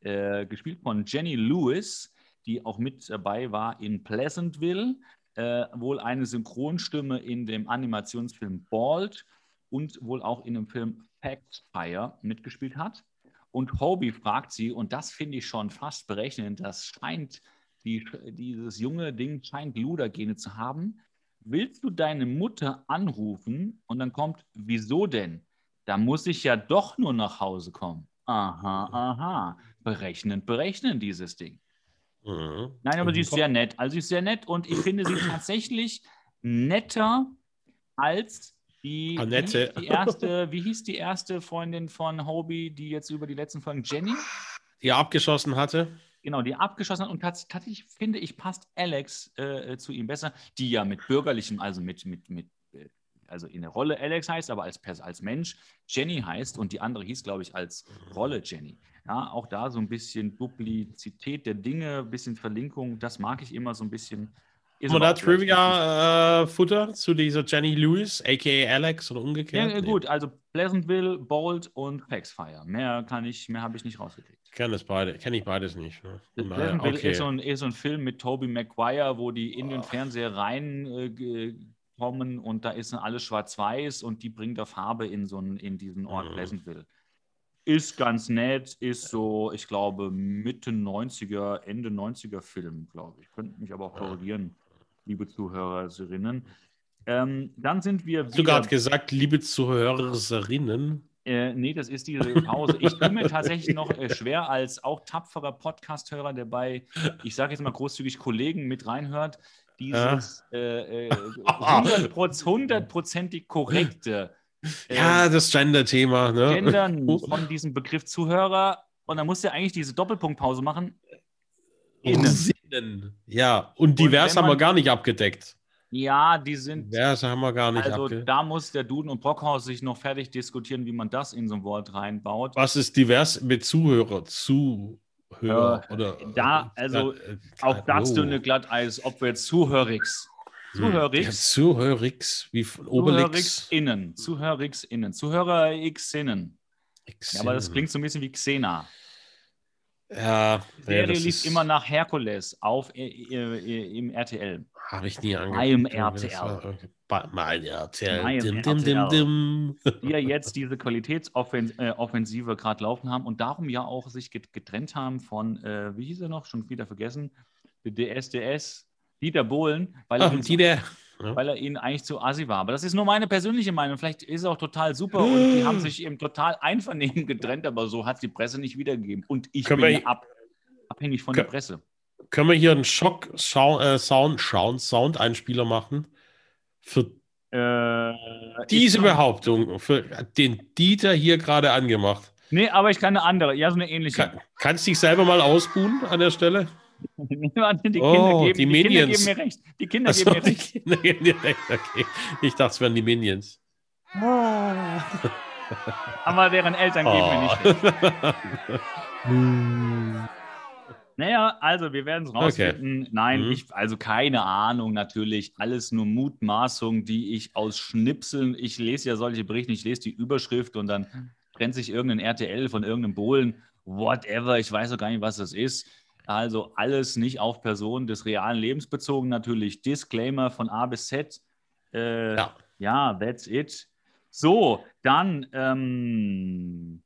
äh, gespielt von Jenny Lewis, die auch mit dabei war in Pleasantville, äh, wohl eine Synchronstimme in dem Animationsfilm Bald und wohl auch in dem Film Packfire mitgespielt hat. Und Hobie fragt sie, und das finde ich schon fast berechnend, das scheint, die, dieses junge Ding scheint Ludergene zu haben. Willst du deine Mutter anrufen? Und dann kommt, wieso denn? Da muss ich ja doch nur nach Hause kommen. Aha, aha. Berechnend, berechnend dieses Ding. Mhm. Nein, aber sie ist sehr nett. Also sie ist sehr nett und ich finde sie tatsächlich netter als die, Annette. Die erste, wie hieß die erste Freundin von Hobie, die jetzt über die letzten Folgen Jenny? Die abgeschossen hatte. Genau, die abgeschossen hat. Und tatsächlich finde ich, passt Alex äh, zu ihm besser, die ja mit bürgerlichem, also mit, mit, mit äh, also in der Rolle Alex heißt, aber als, als Mensch Jenny heißt und die andere hieß, glaube ich, als Rolle Jenny. Ja, auch da so ein bisschen Duplizität der Dinge, ein bisschen Verlinkung, das mag ich immer so ein bisschen. Ist Haben wir da Trivia-Futter äh, zu dieser Jenny Lewis, a.k.a. Alex oder umgekehrt? Ja, gut, also Pleasantville, Bold und Paxfire. Mehr kann ich, mehr habe ich nicht rausgekriegt. Kenne beide, kenne ich beides nicht. Ne? Pleasantville okay. ist, so ein, ist so ein Film mit Tobey Maguire, wo die in den Fernseher reinkommen äh, und da ist dann alles schwarz-weiß und die bringt da Farbe in so einen, in diesen Ort mhm. Pleasantville. Ist ganz nett, ist so, ich glaube, Mitte 90er, Ende 90er Film, glaube ich. Könnte mich aber auch korrigieren liebe Zuhörerinnen. Ähm, dann sind wir. Hast du gerade gesagt, liebe Zuhörerinnen? Äh, nee, das ist diese Pause. Ich tue mir tatsächlich noch äh, schwer als auch tapferer Podcast-Hörer, der bei, ich sage jetzt mal großzügig, Kollegen mit reinhört, dieses äh, äh, hundertprozentig korrekte. ja, ähm, das Gender-Thema. Ne? Gendern von diesem Begriff Zuhörer. Und dann musst du eigentlich diese Doppelpunktpause machen. Innen. Ja, und divers und haben wir gar nicht abgedeckt. Ja, die sind. Diverse haben wir gar nicht Also abgedeckt. da muss der Duden und Brockhaus sich noch fertig diskutieren, wie man das in so ein Wort reinbaut. Was ist divers mit Zuhörer? Zuhörer äh, oder. Da, also äh, auch das oh. dünne Glatteis, ob wir jetzt Zuhörix. Zuhörix. Ja, Zuhörix, wie von Obelix. Zuhörix innen. Zuhörix innen. Zuhörer X innen. Ja, aber das klingt so ein bisschen wie Xena. Ja, die Serie ja, lief immer nach Herkules auf äh, äh, im RTL. Habe ich nie angeguckt. Im RTL. Mein RTL. Mein dim, dim, dim, dim. Die ja jetzt diese Qualitätsoffensive äh, gerade laufen haben und darum ja auch sich getrennt haben von, äh, wie hieß er noch, schon wieder vergessen, DSDS, Dieter Bohlen, weil Ach, Dieter ja. weil er ihnen eigentlich zu assi war. Aber das ist nur meine persönliche Meinung. Vielleicht ist er auch total super und die haben sich eben total einvernehmen getrennt, aber so hat die Presse nicht wiedergegeben. Und ich können bin ab, abhängig von können, der Presse. Können wir hier einen Schock-Sound-Einspieler äh, machen für äh, diese Behauptung, für den Dieter hier gerade angemacht? Nee, aber ich kann eine andere, ja, so eine ähnliche. Kann, kannst du dich selber mal ausbuhen an der Stelle? Die Kinder, oh, geben, die, die Kinder geben mir recht. Die Kinder so, geben mir recht. Die Kinder geben mir recht. Okay. Ich dachte, es wären die Minions. Oh. Aber deren Eltern oh. geben mir nicht recht. Naja, also wir werden es rausfinden. Okay. Nein, mhm. ich, also keine Ahnung, natürlich. Alles nur Mutmaßung, die ich aus Schnipseln, ich lese ja solche Berichte, ich lese die Überschrift und dann trennt sich irgendein RTL von irgendeinem Bohlen. Whatever, ich weiß auch gar nicht, was das ist. Also alles nicht auf Personen des realen Lebens bezogen, natürlich Disclaimer von A bis Z. Äh, ja. ja, that's it. So, dann ähm,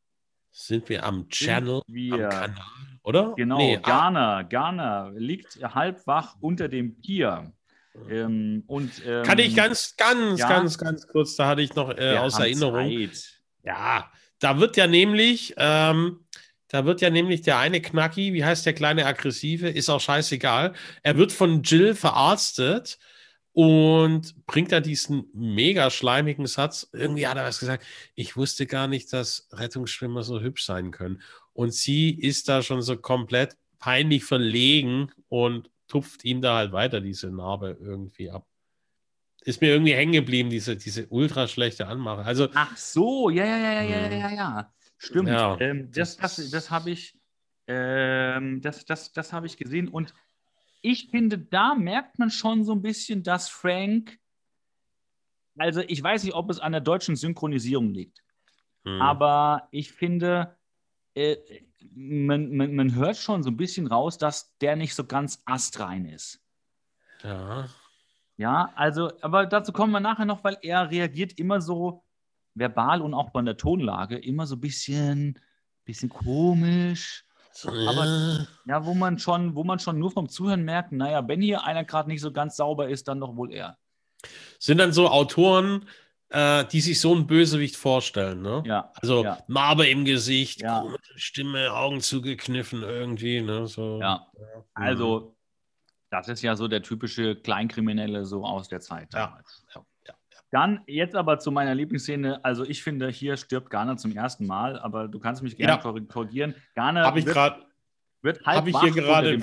sind wir am Channel, wir, am Kanal, oder? Genau, nee, ah. Ghana, Ghana liegt halb wach unter dem Pier. Ähm, und, ähm, Kann ich ganz, ganz, ja, ganz, ganz kurz, da hatte ich noch äh, aus Erinnerung. Zeit. Ja, da wird ja nämlich, ähm, da wird ja nämlich der eine Knacki, wie heißt der kleine Aggressive, ist auch scheißegal. Er wird von Jill verarztet und bringt da diesen mega schleimigen Satz. Irgendwie hat er was gesagt. Ich wusste gar nicht, dass Rettungsschwimmer so hübsch sein können. Und sie ist da schon so komplett peinlich verlegen und tupft ihm da halt weiter diese Narbe irgendwie ab. Ist mir irgendwie hängen geblieben, diese, diese ultra schlechte Anmache. Also, Ach so, ja, ja, ja, ja, ja, ja, ja. Stimmt. Ja, ähm, das das, das habe ich, ähm, das, das, das hab ich gesehen. Und ich finde, da merkt man schon so ein bisschen, dass Frank, also ich weiß nicht, ob es an der deutschen Synchronisierung liegt, hm. aber ich finde, äh, man, man, man hört schon so ein bisschen raus, dass der nicht so ganz astrein ist. Ja. Ja, also, aber dazu kommen wir nachher noch, weil er reagiert immer so verbal und auch bei der Tonlage immer so ein bisschen, bisschen komisch. Aber ja, wo man schon, wo man schon nur vom Zuhören merkt, naja, wenn hier einer gerade nicht so ganz sauber ist, dann doch wohl er. Sind dann so Autoren, äh, die sich so ein Bösewicht vorstellen, ne? Ja. Also ja. Narbe im Gesicht, ja. Stimme, Augen zugekniffen irgendwie, ne? So. Ja. ja. Also, das ist ja so der typische Kleinkriminelle so aus der Zeit damals. Ja. Dann jetzt aber zu meiner Lieblingsszene. Also ich finde, hier stirbt Garner zum ersten Mal, aber du kannst mich gerne ja. korrigieren. Garner Habe ich gerade wird halb hab ich hier gerade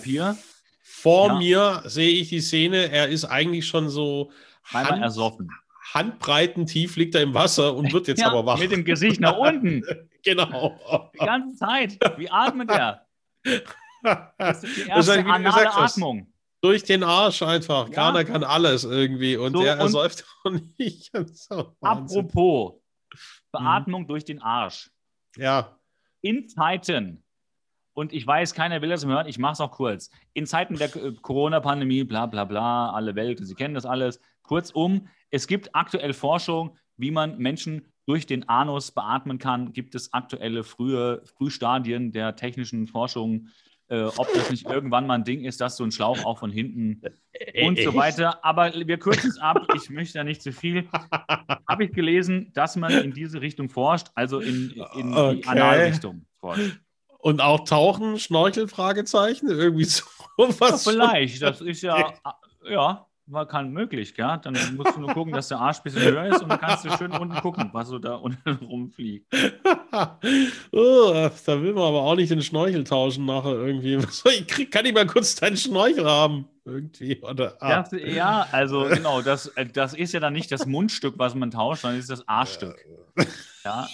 vor ja. mir sehe ich die Szene. Er ist eigentlich schon so Hand, ersoffen. Handbreiten tief liegt er im Wasser und wird jetzt ja, aber wach. Mit dem Gesicht nach unten. genau. Die ganze Zeit. Wie atmet er? Das ist die erste anale Atmung durch den Arsch einfach. Ja. Keiner kann alles irgendwie und so, er ersäuft auch nicht. So, apropos Beatmung hm. durch den Arsch. Ja. In Zeiten, und ich weiß, keiner will das hören, ich mache es auch kurz. In Zeiten der Corona-Pandemie, bla bla bla, alle Welt, Sie kennen das alles. Kurzum, es gibt aktuell Forschung, wie man Menschen durch den Anus beatmen kann. Gibt es aktuelle frühe Frühstadien der technischen Forschung äh, ob das nicht irgendwann mal ein Ding ist, dass so ein Schlauch auch von hinten äh, und so weiter. Aber wir kürzen es ab. Ich möchte da nicht zu viel. Habe ich gelesen, dass man in diese Richtung forscht, also in, in okay. die Analrichtung forscht. Und auch Tauchen, Schnorchel, Fragezeichen, irgendwie so was. Ja, vielleicht, das ist ja, ja, war kann möglich, ja. Dann musst du nur gucken, dass der Arsch ein bisschen höher ist und dann kannst du schön unten gucken, was so da unten rumfliegt. oh, da will man aber auch nicht den Schnorchel tauschen nachher irgendwie. Ich krieg, kann ich mal kurz deinen Schnorchel haben? Irgendwie. Oder, ah. das, ja, also genau, das, äh, das ist ja dann nicht das Mundstück, was man tauscht, sondern ist das Arschstück. Ja.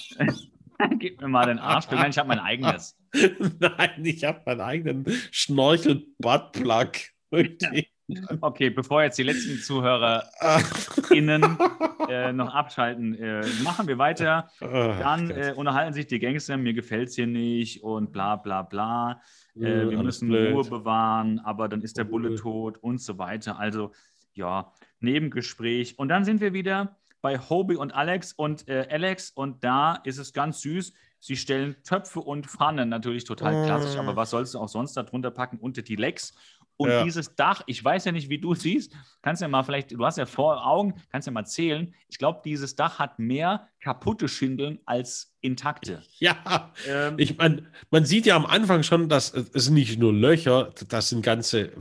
Gib mir mal den Arschstück. Nein, ich habe mein eigenes. Nein, ich habe meinen eigenen Schnorchel-Buttplug. Irgendwie. Okay, bevor jetzt die letzten ZuhörerInnen äh, noch abschalten, äh, machen wir weiter. Dann äh, unterhalten sich die Gangster, mir gefällt es hier nicht und bla bla bla. Äh, wir müssen blöd. Ruhe bewahren, aber dann ist der Bulle tot und so weiter. Also ja, Nebengespräch. Und dann sind wir wieder bei Hobie und Alex und äh, Alex und da ist es ganz süß. Sie stellen Töpfe und Pfannen, natürlich total klassisch, aber was sollst du auch sonst darunter packen? Unter die Lex. Und ja. dieses Dach, ich weiß ja nicht, wie du es siehst, kannst ja mal vielleicht, du hast ja vor Augen, kannst ja mal zählen. Ich glaube, dieses Dach hat mehr kaputte Schindeln als intakte. Ja, ähm, ich meine, man sieht ja am Anfang schon, dass es nicht nur Löcher, das sind ganze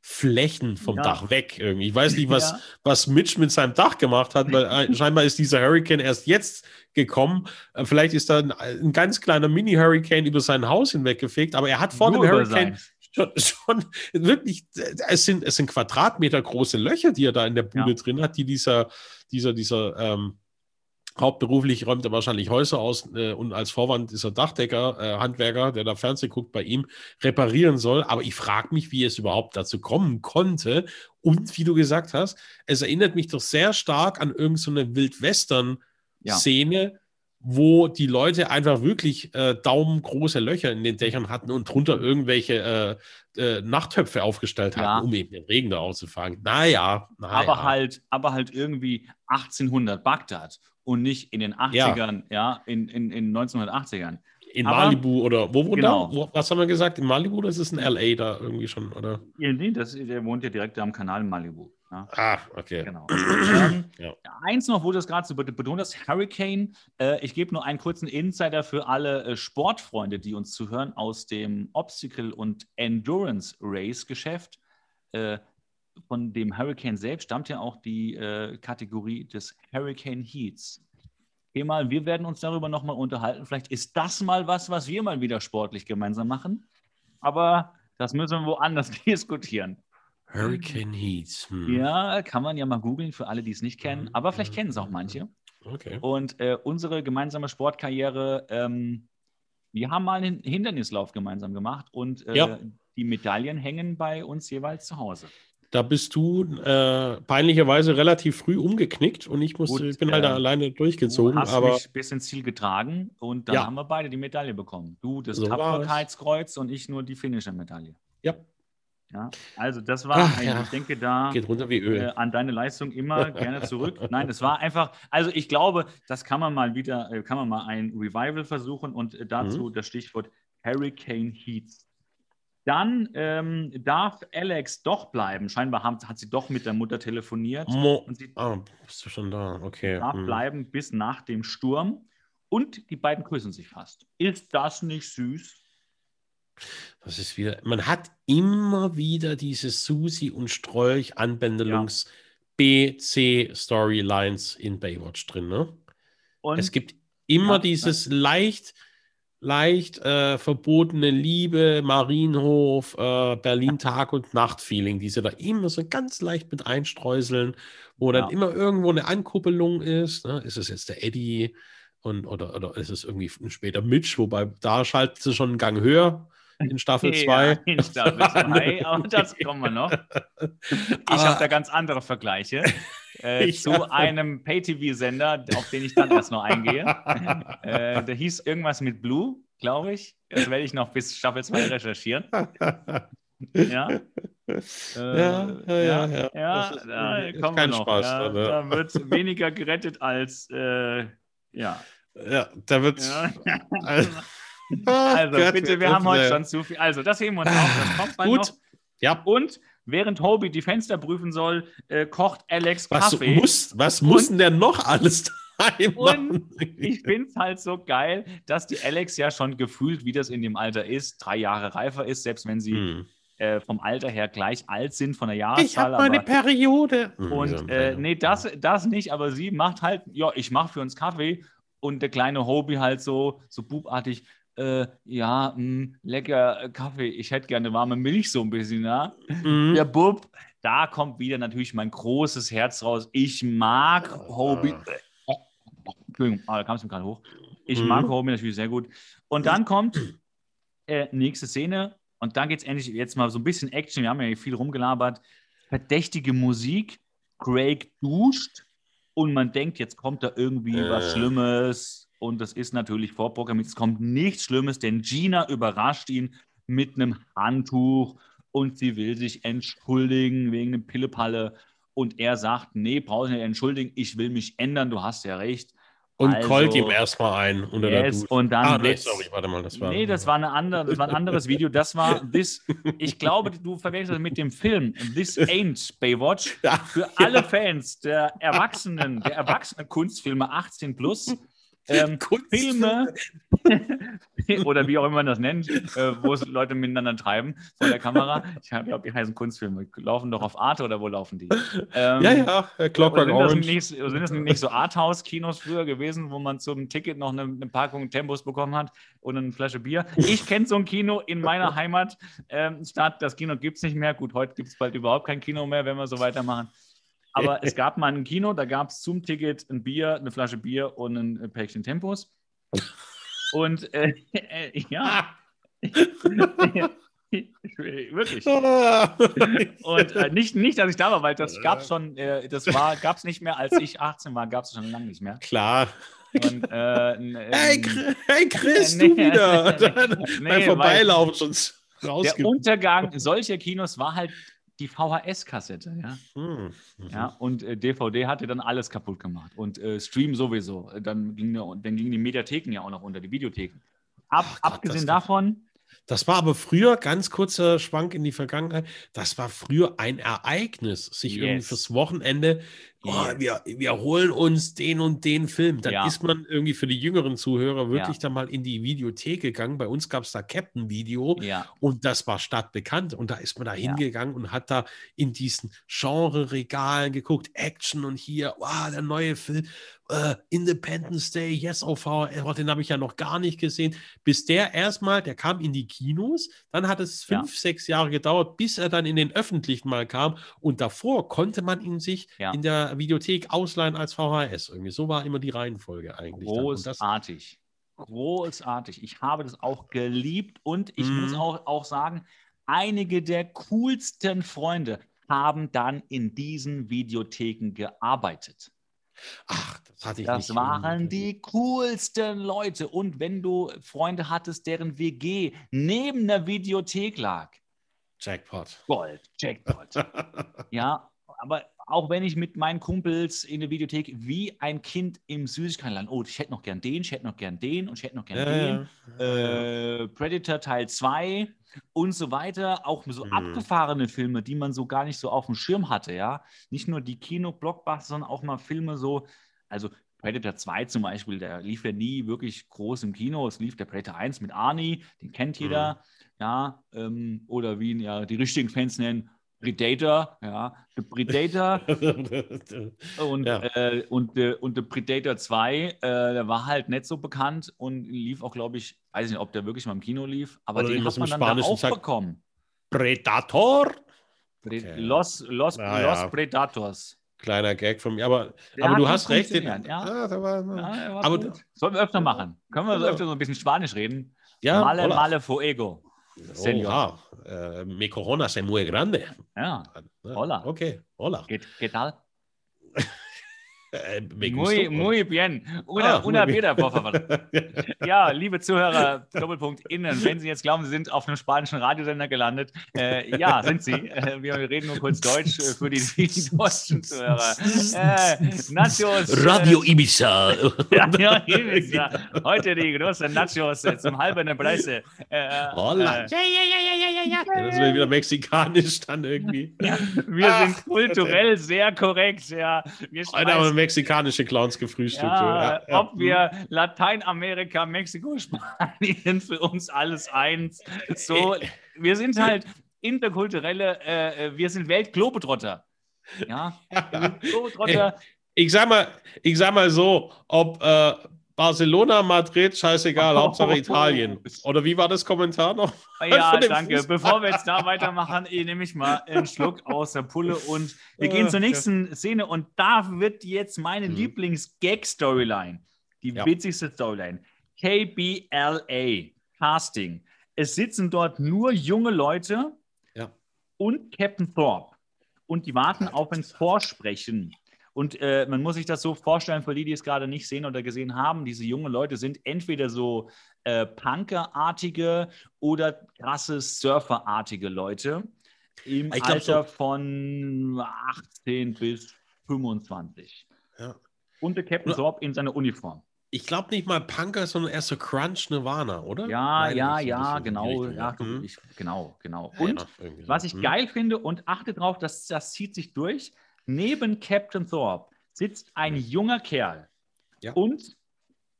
Flächen vom ja. Dach weg irgendwie. Ich weiß nicht, was, ja. was Mitch mit seinem Dach gemacht hat, weil äh, scheinbar ist dieser Hurricane erst jetzt gekommen. Äh, vielleicht ist da ein, ein ganz kleiner Mini-Hurricane über sein Haus hinweggefegt, aber er hat vor Nur dem Hurricane schon, schon, wirklich, es sind, es sind Quadratmeter große Löcher, die er da in der Bude ja. drin hat, die dieser, dieser, dieser ähm, hauptberuflich räumt er wahrscheinlich Häuser aus äh, und als Vorwand ist er Dachdecker, äh, Handwerker, der da Fernsehen guckt, bei ihm reparieren soll. Aber ich frage mich, wie es überhaupt dazu kommen konnte. Und wie du gesagt hast, es erinnert mich doch sehr stark an irgendeine so Wildwestern-Szene, ja. Wo die Leute einfach wirklich äh, daumengroße Löcher in den Dächern hatten und drunter irgendwelche äh, äh, Nachttöpfe aufgestellt hatten, ja. um eben den Regen da auszufangen. Naja, naja. Aber halt, aber halt irgendwie 1800 Bagdad und nicht in den 80ern, ja, ja in, in, in 1980ern. In aber, Malibu oder wo, wo genau. da? Wo, was haben wir gesagt? In Malibu oder ist es in LA da irgendwie schon, oder? Ja, nee, das, der wohnt ja direkt am Kanal in Malibu. Ja. Ah, okay. Genau. ähm, ja. Eins noch, wo du das gerade so betont hast, Hurricane. Äh, ich gebe nur einen kurzen Insider für alle äh, Sportfreunde, die uns zuhören aus dem Obstacle- und Endurance-Race-Geschäft. Äh, von dem Hurricane selbst stammt ja auch die äh, Kategorie des Hurricane Heats. Okay, mal, wir werden uns darüber nochmal unterhalten. Vielleicht ist das mal was, was wir mal wieder sportlich gemeinsam machen. Aber das müssen wir woanders diskutieren. Hurricane Heats. Hm. Ja, kann man ja mal googeln für alle, die es nicht kennen. Aber vielleicht kennen es auch manche. Okay. Und äh, unsere gemeinsame Sportkarriere, ähm, wir haben mal einen Hindernislauf gemeinsam gemacht und äh, ja. die Medaillen hängen bei uns jeweils zu Hause. Da bist du äh, peinlicherweise relativ früh umgeknickt und ich musste, Gut, ich bin halt da äh, alleine durchgezogen. Du hast aber mich bis ins Ziel getragen und dann ja. haben wir beide die Medaille bekommen. Du das so Tapferkeitskreuz und ich nur die Finisher-Medaille. Ja, ja, also das war, Ach, ein, ja. ich denke da Geht runter wie Öl. Äh, an deine Leistung immer gerne zurück. Nein, es war einfach, also ich glaube, das kann man mal wieder, äh, kann man mal ein Revival versuchen und äh, dazu mhm. das Stichwort Hurricane Heats. Dann ähm, darf Alex doch bleiben. Scheinbar haben, hat sie doch mit der Mutter telefoniert. Mo und sie ah, bist du schon da? Okay. Darf mhm. bleiben bis nach dem Sturm. Und die beiden küssen sich fast. Ist das nicht süß? Das ist wieder, man hat immer wieder diese Susi und Strolch Anbändelungs ja. B, Storylines in Baywatch drin. Ne? Und es gibt immer ja, dieses ja. leicht, leicht äh, verbotene Liebe, Marienhof, äh, Berlin Tag und Nacht Feeling, die sie da immer so ganz leicht mit einstreuseln, wo dann immer irgendwo eine Ankuppelung ist. Ne? Ist es jetzt der Eddie? Und, oder, oder ist es irgendwie später Mitch, wobei da schaltet sie schon einen Gang höher in Staffel 2. Ja, in Staffel 2, aber das kommen wir noch. Ich habe da ganz andere Vergleiche äh, zu einem Pay-TV-Sender, auf den ich dann erst noch eingehe. äh, der hieß irgendwas mit Blue, glaube ich. Das werde ich noch bis Staffel 2 recherchieren. Ja. Äh, ja, ja, ja, ja. ja da kommen wir noch. Spaß, ja, da wird weniger gerettet als, äh, ja. Ja, da wird. Ja. Also Gott, bitte, wir haben heute schon zu viel. Also das heben wir uns auf, das kommt bald Gut. noch. Ja. Und während Hobie die Fenster prüfen soll, äh, kocht Alex was Kaffee. Muss, was muss denn der noch alles daheim Und ich finde es halt so geil, dass die Alex ja schon gefühlt, wie das in dem Alter ist, drei Jahre reifer ist, selbst wenn sie hm. äh, vom Alter her gleich alt sind von der Jahreszahl. Ich habe meine Periode. Hm, und äh, nee, das, das nicht, aber sie macht halt, ja, ich mache für uns Kaffee und der kleine Hobie halt so, so bubartig, äh, ja, mh, hm, lecker äh, Kaffee, ich hätte gerne warme Milch so ein bisschen, ja. Mhm. Der Bub, da kommt wieder natürlich mein großes Herz raus. Ich mag Hobie. Oh, Entschuldigung, ah, da kam es mir gerade hoch. Ich mhm. mag Hobie natürlich sehr gut. Und dann kommt äh, nächste Szene und dann geht es endlich jetzt mal so ein bisschen Action. Wir haben ja viel rumgelabert. Verdächtige Musik. Craig duscht und man denkt, jetzt kommt da irgendwie äh. was Schlimmes und das ist natürlich vorprogrammiert. Es kommt nichts Schlimmes, denn Gina überrascht ihn mit einem Handtuch und sie will sich entschuldigen wegen dem Pillepalle. Und er sagt: Nee, brauchst nicht entschuldigen, ich will mich ändern, du hast ja recht. Und also, callt ihm erstmal ein unter yes, der Und dann ah, nee, sorry, warte mal, das war. Nee, das war, eine andere, das war ein anderes Video. Das war This. Ich glaube, du verwechselst mit dem Film This Ain't Baywatch. Für alle Fans der Erwachsenen, der Erwachsenen Kunstfilme 18 plus ähm, Filme oder wie auch immer man das nennt, äh, wo es Leute miteinander treiben vor der Kamera. Ich glaube, die heißen Kunstfilme. Laufen doch auf Arte oder wo laufen die? Ähm, ja, ja, Clockwork sind Orange. Das nicht, sind das nicht so Arthouse-Kinos früher gewesen, wo man zum Ticket noch eine, eine Packung Tempos bekommen hat und eine Flasche Bier? Ich kenne so ein Kino in meiner Heimatstadt. Ähm, das Kino gibt es nicht mehr. Gut, heute gibt es bald überhaupt kein Kino mehr, wenn wir so weitermachen. Aber es gab mal ein Kino, da gab es zum Ticket ein Bier, eine Flasche Bier und ein äh, Päckchen Tempos. Und äh, äh, ja. Wirklich. Und äh, nicht, nicht, dass ich da war, weil das gab schon, äh, das war, gab es nicht mehr, als ich 18 war, gab es schon lange nicht mehr. Klar. Und, äh, hey, hey, Chris, du wieder! nee, Beim Vorbeilaufen schon rausge Der Untergang solcher Kinos war halt die VHS-Kassette, ja. Hm. Ja und äh, DVD hatte dann alles kaputt gemacht. Und äh, Stream sowieso. Dann, ging, dann gingen die Mediatheken ja auch noch unter, die Videotheken. Ab, Ach, abgesehen davon, das war aber früher, ganz kurzer Schwank in die Vergangenheit, das war früher ein Ereignis, sich yes. irgendwie fürs Wochenende, oh, wir, wir holen uns den und den Film. Dann ja. ist man irgendwie für die jüngeren Zuhörer wirklich ja. dann mal in die Videothek gegangen. Bei uns gab es da Captain Video ja. und das war stadtbekannt. Und da ist man da hingegangen und hat da in diesen Genre-Regalen geguckt, Action und hier, wow, der neue Film äh, Independence Day, Yes auf VHS, oh, den habe ich ja noch gar nicht gesehen. Bis der erstmal, der kam in die Kinos, dann hat es fünf, ja. sechs Jahre gedauert, bis er dann in den öffentlichen mal kam. Und davor konnte man ihn sich ja. in der Videothek ausleihen als VHS. Irgendwie so war immer die Reihenfolge eigentlich. Großartig. Großartig. Ich habe das auch geliebt und ich mm. muss mhm. auch, auch sagen, einige der coolsten Freunde haben dann in diesen Videotheken gearbeitet. Ach, das hatte ich das nicht. Das waren die coolsten Leute. Und wenn du Freunde hattest, deren WG neben der Videothek lag. Jackpot. Gold, Jackpot. ja, aber auch wenn ich mit meinen Kumpels in der Videothek wie ein Kind im Süßigkeitenland, oh, ich hätte noch gern den, ich hätte noch gern den und ich hätte noch gern ja, den. Ja. Äh, Predator Teil 2 und so weiter. Auch so mhm. abgefahrene Filme, die man so gar nicht so auf dem Schirm hatte, ja. Nicht nur die Kino-Blockbuster, sondern auch mal Filme so, also Predator 2 zum Beispiel, der lief ja nie wirklich groß im Kino. Es lief der Predator 1 mit Arnie, den kennt jeder, mhm. ja. Ähm, oder wie ihn ja die richtigen Fans nennen, Predator, ja, The Predator und, ja. äh, und, äh, und The Predator 2, äh, der war halt nicht so bekannt und lief auch, glaube ich, weiß nicht, ob der wirklich mal im Kino lief, aber Oder den hat man dann da auch bekommen. Predator? Pre okay. Los, Los, ja, Los ja. Predators. Kleiner Gag von mir, aber, aber du hast recht. Den, ja. ja war, war aber, Sollen wir öfter machen? Können wir öfter so ein bisschen Spanisch reden? Ja, male, hola. male fuego. Señor. Oh, wow. uh, mi corona es muy grande. Ja. Hola. Okay, hola. ¿Qué, qué tal? Äh, muy, muy bien. Una, ah, una vida, por favor. ja, liebe Zuhörer, Doppelpunkt innen, wenn Sie jetzt glauben, Sie sind auf einem spanischen Radiosender gelandet, äh, ja, sind Sie. Äh, wir reden nur kurz Deutsch äh, für die vielen deutschen Zuhörer. Äh, Nachos. Äh, Radio Ibiza. Radio Ibiza. Heute die großen Nachos zum halben Preis. Hola. Ja, ja, ja, ja, ja, ja. Das wäre wieder mexikanisch dann irgendwie. Ja, wir Ach, sind kulturell sehr korrekt. Ja. Wir Alter, mexikanische Clowns gefrühstückt. Ja, ja, ob wir Lateinamerika, Mexiko, Spanien, für uns alles eins. So, wir sind halt interkulturelle, äh, äh wir sind Weltglobetrotter. Ja, Globetrotter. Ich sag mal, ich sag mal so, ob äh, Barcelona, Madrid, scheißegal, oh, Hauptsache Italien. Oder wie war das Kommentar noch? Ja, danke. Fußball? Bevor wir jetzt da weitermachen, nehme ich mal einen Schluck aus der Pulle und wir gehen zur nächsten Szene und da wird jetzt meine mhm. Lieblings-Gag-Storyline, die ja. witzigste Storyline. KBLA, Casting. Es sitzen dort nur junge Leute ja. und Captain Thorpe und die warten auf ein Vorsprechen. Und äh, man muss sich das so vorstellen, für die, die es gerade nicht sehen oder gesehen haben, diese jungen Leute sind entweder so äh, Punker-artige oder krasse Surfer-artige Leute im ich Alter so. von 18 bis 25. Ja. Und der Captain Sorb in seiner Uniform. Ich glaube nicht mal Punker, sondern erst so Crunch Nirvana, oder? Ja, Nein, ja, ja, genau. Ja, hm? ich, genau, genau. Und ja, was ich hm. geil finde und achte darauf, dass das zieht sich durch. Neben Captain Thorpe sitzt ein junger Kerl. Ja. Und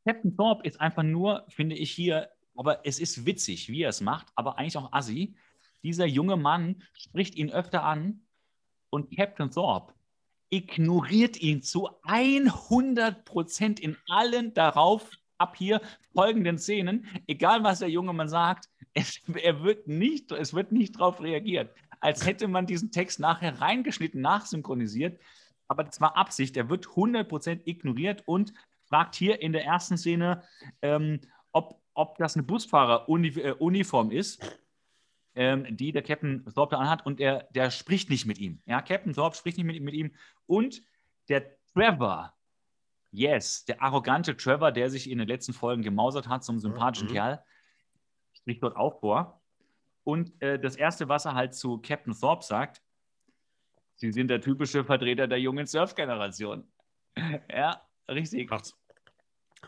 Captain Thorpe ist einfach nur, finde ich hier, aber es ist witzig, wie er es macht, aber eigentlich auch assi. Dieser junge Mann spricht ihn öfter an und Captain Thorpe ignoriert ihn zu 100 Prozent in allen darauf ab hier folgenden Szenen. Egal, was der junge Mann sagt, es, er wird nicht, es wird nicht darauf reagiert als hätte man diesen Text nachher reingeschnitten, nachsynchronisiert. Aber das war Absicht. Er wird 100% ignoriert und fragt hier in der ersten Szene, ähm, ob, ob das eine Busfahreruniform äh, ist, ähm, die der Captain Thorpe anhat. Und er, der spricht nicht mit ihm. Ja, Captain Thorpe spricht nicht mit, mit ihm. Und der Trevor, Yes, der arrogante Trevor, der sich in den letzten Folgen gemausert hat zum sympathischen Mhm. Kerl, spricht dort auch vor. Und äh, das Erste, was er halt zu Captain Thorpe sagt, Sie sind der typische Vertreter der jungen Surf-Generation. ja, richtig. Macht,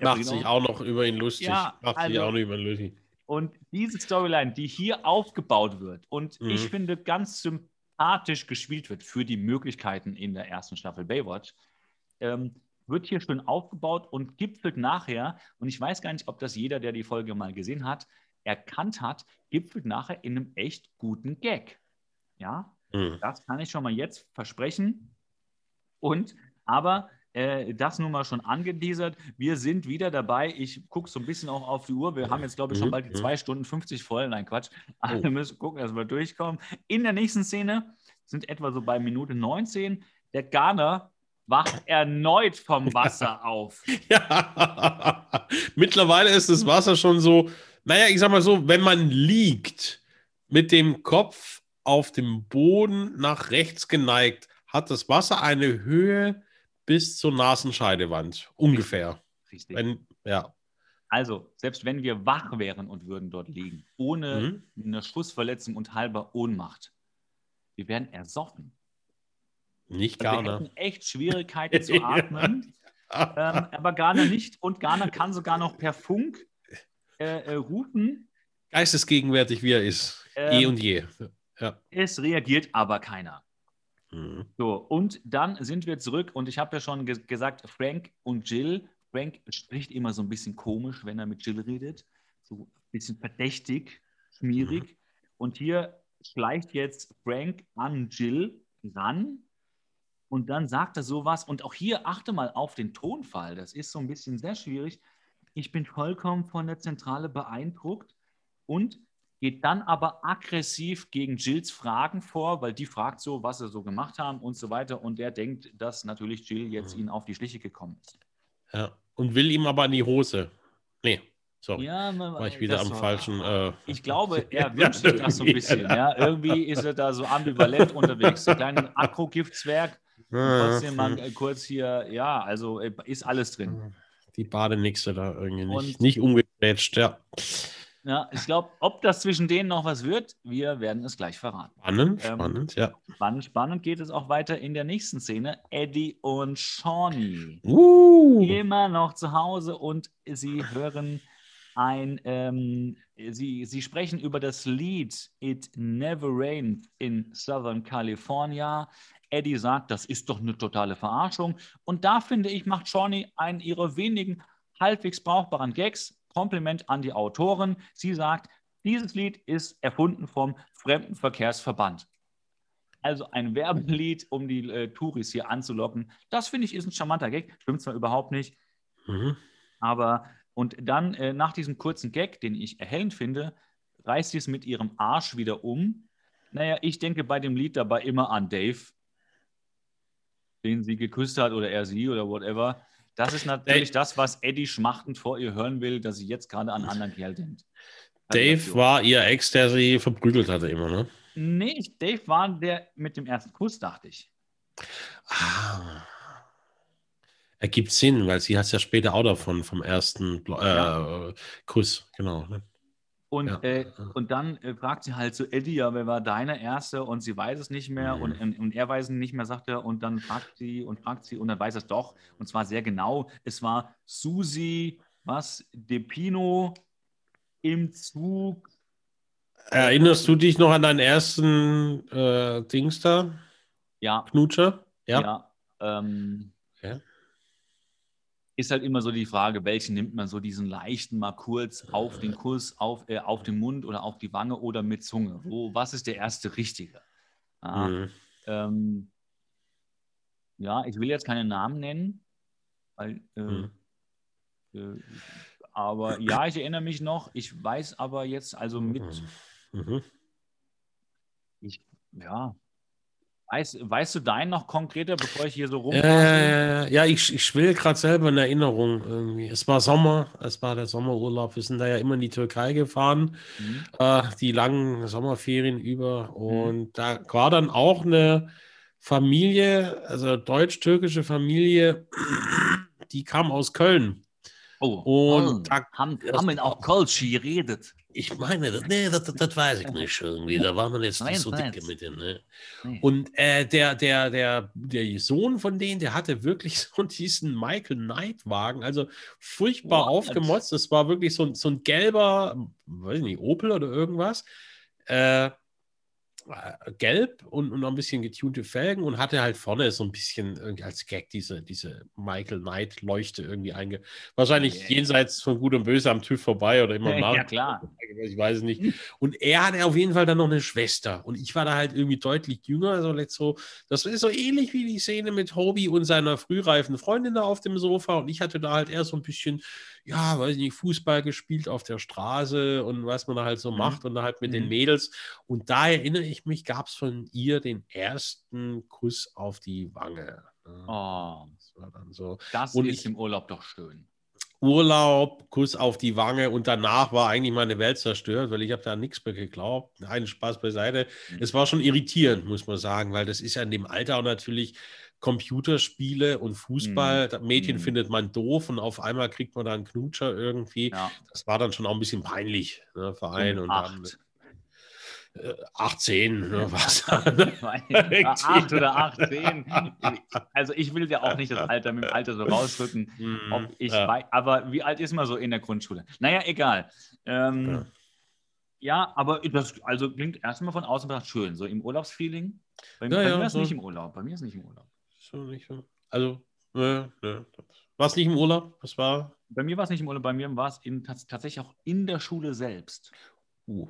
Ja, macht sich auch noch über ihn lustig. Ja, macht sich also- auch noch über ihn lustig. Und diese Storyline, die hier aufgebaut wird und Mhm. ich finde ganz sympathisch gespielt wird für die Möglichkeiten in der ersten Staffel Baywatch, ähm, wird hier schön aufgebaut und gipfelt nachher, und ich weiß gar nicht, ob das jeder, der die Folge mal gesehen hat, erkannt hat, gipfelt nachher in einem echt guten Gag. Ja, Mhm. das kann ich schon mal jetzt versprechen. Und, aber äh, das nun mal schon angeteasert. Wir sind wieder dabei. Ich gucke so ein bisschen auch auf die Uhr. Wir haben jetzt, glaube ich, schon Mhm, bald die mhm. 2 Stunden 50 voll. Nein, Quatsch. Oh. wir müssen gucken, dass wir durchkommen. In der nächsten Szene sind etwa so bei Minute 19. Der Ghana wacht erneut vom Wasser auf. Ja, mittlerweile ist das Wasser schon so, naja, ich sag mal so, wenn man liegt mit dem Kopf auf dem Boden nach rechts geneigt, hat das Wasser eine Höhe bis zur Nasenscheidewand. Ungefähr. Richtig. Wenn, ja. Also, selbst wenn wir wach wären und würden dort liegen, ohne Mhm. eine Schussverletzung und halber Ohnmacht, wir wären ersoffen. Nicht Also gar wir hätten echt Schwierigkeiten zu atmen. ähm, aber Ghana nicht. Und Ghana kann sogar noch per Funk äh, äh, rufen. Geistesgegenwärtig, wie er ist. Ähm, eh und je. Ja. Es reagiert aber keiner. Mhm. So, und dann sind wir zurück. Und ich habe ja schon ge gesagt, Frank und Jill. Frank spricht immer so ein bisschen komisch, wenn er mit Jill redet. So ein bisschen verdächtig, schmierig. Und hier schleicht jetzt Frank an Jill ran. Und dann sagt er sowas. Und auch hier achte mal auf den Tonfall. Das ist so ein bisschen sehr schwierig. Ich bin vollkommen von der Zentrale beeindruckt. Und geht dann aber aggressiv gegen Jills Fragen vor, weil die fragt so, was sie so gemacht haben und so weiter. Und der denkt, dass natürlich Jill jetzt Mhm. ihnen auf die Schliche gekommen ist. ja. Und will ihm aber in die Hose. Nee, sorry. Ja, man, War ich wieder am war- falschen. Äh, Ich glaube, er wünscht sich das so ein bisschen. Ja. Irgendwie ist er da so ambivalent unterwegs. So ein kleiner Akro-Giftzwerg. Trotzdem mal äh, kurz hier, ja, also äh, ist alles drin. Die Badenixe da irgendwie nicht, Und- nicht umgegrätscht, ja. Ja, ich glaube, ob das zwischen denen noch was wird, wir werden es gleich verraten. Spannend, Ähm, spannend, ja. Spannend, spannend geht es auch weiter in der nächsten Szene. Eddie und Shawnee. Uh, immer noch zu Hause und sie hören ein, ähm, sie, sie sprechen über das Lied It Never Rained in Southern California. Eddie sagt, das ist doch eine totale Verarschung. Und da finde ich, macht Shawnee einen ihrer wenigen halbwegs brauchbaren Gags. Kompliment an die Autorin. Sie sagt, dieses Lied ist erfunden vom Fremdenverkehrsverband. Also ein Werbelied, um die äh, Touris hier anzulocken. Das finde ich ist ein charmanter Gag. Stimmt zwar überhaupt nicht, mhm. aber und dann äh, nach diesem kurzen Gag, den ich erhellend finde, reißt sie es mit ihrem Arsch wieder um. Naja, ich denke bei dem Lied dabei immer an Dave, den sie geküsst hat oder er sie oder whatever. Das ist natürlich das, was Eddie schmachtend vor ihr hören will, dass sie jetzt gerade an einen anderen Kerl denkt. Dave war ihr Ex, der sie verprügelt hatte immer, ne? Nee, Dave war der mit dem ersten Kuss, dachte ich. Ah. Ergibt Sinn, weil sie hat es ja später auch davon, vom ersten Blo- äh, Kuss, genau. Ne? Und, Ja. äh, und dann äh, fragt sie halt so, Eddie, ja, wer war deine erste? Und sie weiß es nicht mehr Mhm. und, und, und er weiß es nicht mehr, sagt er. Und dann fragt sie und fragt sie und dann weiß er es doch. Und zwar sehr genau. Es war Susi, was, Depino im Zug. Erinnerst du dich noch an deinen ersten äh, Dings da, Ja, Knutscher? Ja. ja. ähm, Ja. Ist halt immer so die Frage, welchen nimmt man so diesen leichten mal kurz auf den Kuss, auf, äh, auf den Mund oder auf die Wange oder mit Zunge? Wo, was ist der erste richtige? Ah, Mhm. Ähm, ja, ich will jetzt keine Namen nennen, weil, äh, Mhm. äh, aber ja, ich erinnere mich noch. Ich weiß aber jetzt, also mit, Mhm. ich, ja, weißt, weißt du deinen noch konkreter, bevor ich hier so rum. Ja, ja, ich, ich will gerade selber in Erinnerung irgendwie. Es war Sommer, es war der Sommerurlaub. Wir sind da ja immer in die Türkei gefahren, Mhm. äh, die langen Sommerferien über. Und da war dann auch eine Familie, also deutsch-türkische Familie, die kam aus Köln. Oh, und oh, da, haben, haben auch Kölsch geredet. Ich meine, das, nee, das, das, weiß ich nicht irgendwie. Da war man jetzt nicht so dicke mit dem. Ne? Nee. Und äh, der, der, der, der Sohn von denen, der hatte wirklich so diesen Michael Knight-Wagen, also furchtbar What? aufgemotzt. Das war wirklich so, so ein gelber, weiß ich nicht, Opel oder irgendwas. Äh, gelb und, und noch ein bisschen getunte Felgen und hatte halt vorne so ein bisschen als Gag diese, diese Michael Knight Leuchte irgendwie einge. Wahrscheinlich yeah. jenseits von Gut und Böse am TÜV vorbei oder immer nach. Ja, klar. Ich weiß es nicht. Und er hatte auf jeden Fall dann noch eine Schwester und ich war da halt irgendwie deutlich jünger. Also so, das ist so ähnlich wie die Szene mit Hobie und seiner frühreifen Freundin da auf dem Sofa und ich hatte da halt eher so ein bisschen ja, weiß ich nicht, Fußball gespielt auf der Straße und was man da halt so mhm. macht und da halt mit mhm. den Mädels. Und da erinnere ich mich, gab es von ihr den ersten Kuss auf die Wange. Ne? Oh, das war dann so. Das und ist ich, im Urlaub doch schön. Urlaub, Kuss auf die Wange und danach war eigentlich meine Welt zerstört, weil ich habe da nichts mehr geglaubt. Nein, Spaß beiseite. Mhm. Es war schon irritierend, muss man sagen, weil das ist ja in dem Alter auch natürlich Computerspiele und Fußball. Mhm. Mädchen mhm. findet man doof und auf einmal kriegt man da einen Knutscher irgendwie. Ja. Das war dann schon auch ein bisschen peinlich, ne, Verein. Und, und dann, äh, 18, ne, was? 8 oder 18. Also ich will ja auch nicht das Alter mit dem Alter so rausrücken. Mhm, ob ich ja. weiß, aber wie alt ist man so in der Grundschule? Naja, egal. Ähm, ja. ja. aber das also klingt erstmal von außen betrachtet schön, so im Urlaubsfeeling. Bei, ja, bei mir ist so. nicht im Urlaub. Bei mir ist nicht im Urlaub so nicht so. Also, ne, ne. War es nicht im Urlaub? Was war? Bei mir war es nicht im Urlaub, bei mir war es tatsächlich auch in der Schule selbst. Uh,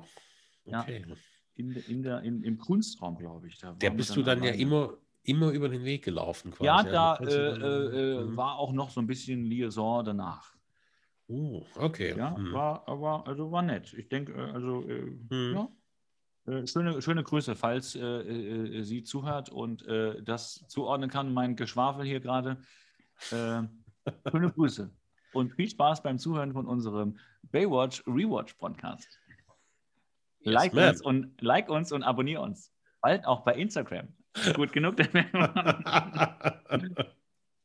okay. Ja, in, in der, in, Im Kunstraum, glaube ich. Da der bist du dann ja immer, immer über den Weg gelaufen quasi. Ja, da also, äh, äh, mhm. war auch noch so ein bisschen Liaison danach. Uh, okay. Ja, mhm. war, war, also war nett. Ich denke, äh, also, äh, mhm. ja, schöne, schöne Grüße, falls äh, äh, sie zuhört und äh, das zuordnen kann, mein Geschwafel hier gerade. Äh, schöne Grüße und viel Spaß beim Zuhören von unserem Baywatch Rewatch Podcast. Yes, like, uns und, like uns und abonniere uns. Bald auch bei Instagram. Gut genug.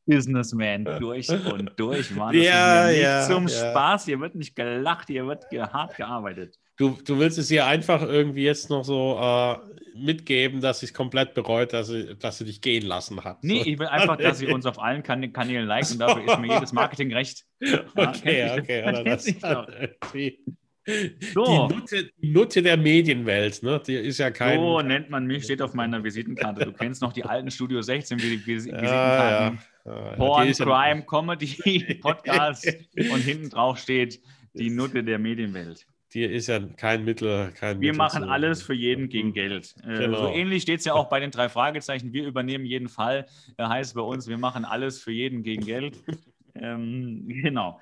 Businessman durch und durch, Mann. Ja, ja, zum ja. Spaß. Hier wird nicht gelacht, hier wird hart gearbeitet. Du, du willst es ihr einfach irgendwie jetzt noch so äh, mitgeben, dass sie es komplett bereut, dass sie, dass sie dich gehen lassen hat. Nee, so. ich will einfach, dass sie uns auf allen kan Kanälen liken und dafür ist mir jedes Marketing recht. Ja, okay, okay. Oder das die, so. die, Nutte, die Nutte der Medienwelt, ne? Die ist ja kein. So nennt man mich, steht auf meiner Visitenkarte. Du kennst noch die alten Studio 16 wie die Visitenkarten. Ja, ja. Porn, Crime, Comedy, Podcast und hinten drauf steht die Nutte der Medienwelt dir ist ja kein Mittel. Kein wir Mittel machen zu, alles für jeden gegen Geld. Äh, genau. So ähnlich steht es ja auch bei den drei Fragezeichen. Wir übernehmen jeden Fall. Äh, heißt bei uns, wir machen alles für jeden gegen Geld. ähm, genau.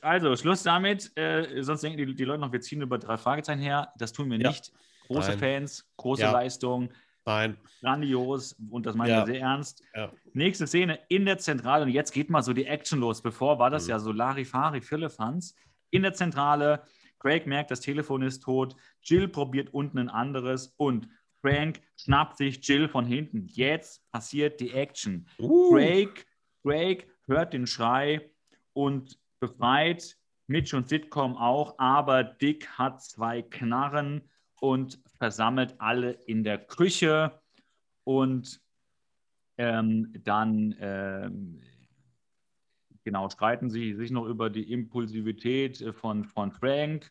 Also, Schluss damit. Äh, sonst denken die, die, Leute noch, wir ziehen über drei Fragezeichen her. Das tun wir ja. nicht. Große Nein. Fans, große ja. Leistung. Nein. Grandios und das meinen ja. wir sehr ernst. Ja. Nächste Szene in der Zentrale und jetzt geht mal so die Action los. Bevor war das mhm. ja so Larifari, Philippans. In der Zentrale Craig merkt, das Telefon ist tot. Jill probiert unten ein anderes und Frank schnappt sich Jill von hinten. Jetzt passiert die Action. Uh. Craig, Craig hört den Schrei und befreit Mitch und Sitcom auch, aber Dick hat zwei Knarren und versammelt alle in der Küche und ähm, dann ähm, genau, streiten sie sich noch über die Impulsivität äh, von, von Frank.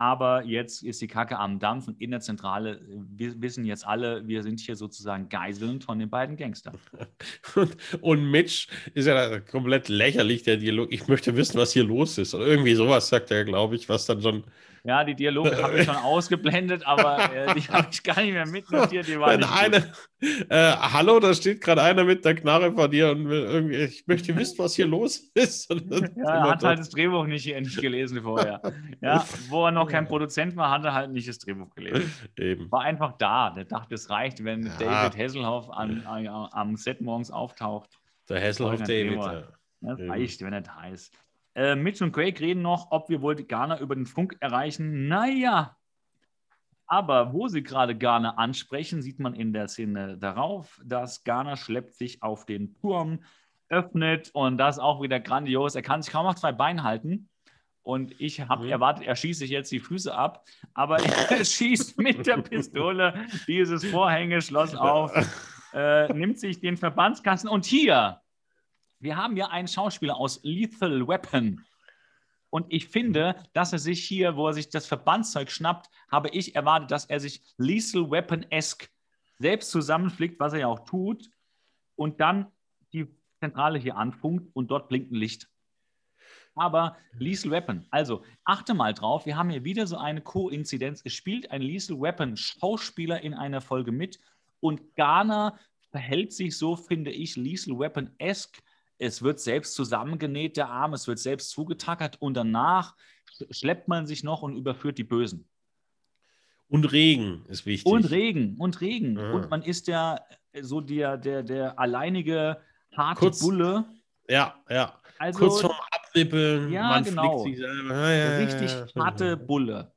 Aber jetzt ist die Kacke am Dampfen in der Zentrale. Wir wissen jetzt alle, wir sind hier sozusagen Geiseln von den beiden Gangstern. Und, und Mitch ist ja komplett lächerlich, der Dialog. Ich möchte wissen, was hier los ist. Oder irgendwie sowas sagt er, glaube ich, was dann schon ja, die Dialoge habe ich schon ausgeblendet, aber äh, die habe ich gar nicht mehr mitnotiert. Die waren eine, äh, hallo, da steht gerade einer mit der Knarre vor dir und will irgendwie, ich möchte wissen, was hier los ist. ja, er hat halt das Drehbuch nicht, nicht gelesen vorher. Ja, wo er noch kein Produzent war, hat er halt nicht das Drehbuch gelesen. Eben. War einfach da. Der dachte, es reicht, wenn ja. David Hasselhoff an, an, am Set morgens auftaucht. Der Hasselhoff David. Das reicht, wenn er da ist. Äh, Mitch und Craig reden noch, ob wir wohl Ghana über den Funk erreichen. Naja, aber wo sie gerade Ghana ansprechen, sieht man in der Szene darauf, dass Ghana schleppt sich auf den Turm öffnet und das auch wieder grandios. Er kann sich kaum auf zwei Beinen halten. Und ich habe mhm. erwartet, er schießt sich jetzt die Füße ab, aber er schießt mit der Pistole dieses Vorhängeschloss auf, äh, nimmt sich den Verbandskasten und hier, wir haben ja einen Schauspieler aus Lethal Weapon. Und ich finde, dass er sich hier, wo er sich das Verbandszeug schnappt, habe ich erwartet, dass er sich Lethal Weapon-esque selbst zusammenflickt, was er ja auch tut, und dann die Zentrale hier anfunkt und dort blinkt ein Licht. Aber Lethal Weapon, also achte mal drauf, wir haben hier wieder so eine Koinzidenz. Es spielt ein Lethal Weapon Schauspieler in einer Folge mit und Garner verhält sich so, finde ich, Lethal Weapon-esque. Es wird selbst zusammengenäht, der Arm, es wird selbst zugetackert und danach schleppt man sich noch und überführt die Bösen. Und Regen ist wichtig. Und Regen, und Regen. Ja. Und man ist ja so der, der, der alleinige harte Kurz, Bulle. Ja, ja. Also, Kurz vorm Abnippeln, ja, man genau. sich selber. Ja, ja, Richtig harte Bulle.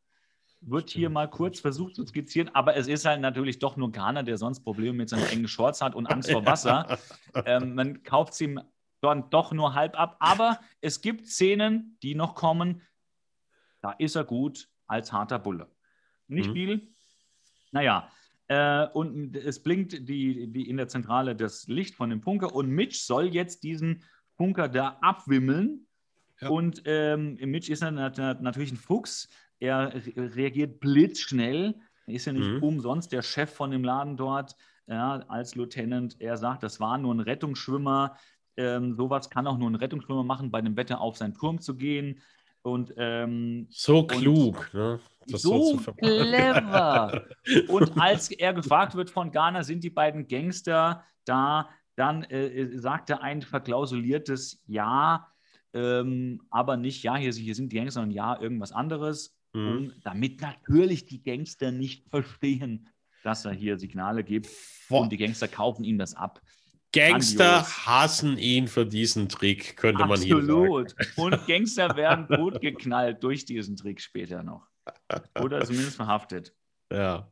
Wird hier mal kurz versucht zu skizzieren, aber es ist halt natürlich doch nur Ghana, der sonst Probleme mit seinen engen Shorts hat und Angst vor Wasser. ähm, man kauft sie ihm dann doch nur halb ab, aber es gibt Szenen, die noch kommen. Da ist er gut als harter Bulle. Nicht mhm. viel. Naja, äh, und es blinkt die, die in der Zentrale das Licht von dem Punker und Mitch soll jetzt diesen Punker da abwimmeln. Ja. Und ähm, Mitch ist natürlich ein Fuchs. Er reagiert blitzschnell. Er ist ja nicht mhm. umsonst der Chef von dem Laden dort ja, als Lieutenant. Er sagt, das war nur ein Rettungsschwimmer. Ähm, sowas kann auch nur ein Rettungsschwimmer machen, bei dem Wetter auf seinen Turm zu gehen. Und, ähm, so klug, und ne? Das so, so clever. und als er gefragt wird von Ghana, sind die beiden Gangster da, dann äh, äh, sagt er ein verklausuliertes Ja, ähm, aber nicht Ja, hier, hier sind die Gangster, sondern Ja, irgendwas anderes. Mhm. Um, damit natürlich die Gangster nicht verstehen, dass er hier Signale gibt. Boah. Und die Gangster kaufen ihm das ab. Gangster hassen ihn für diesen Trick, könnte Absolut. man hier sagen. Absolut. Und Gangster werden gut geknallt durch diesen Trick später noch. Oder zumindest verhaftet. Ja.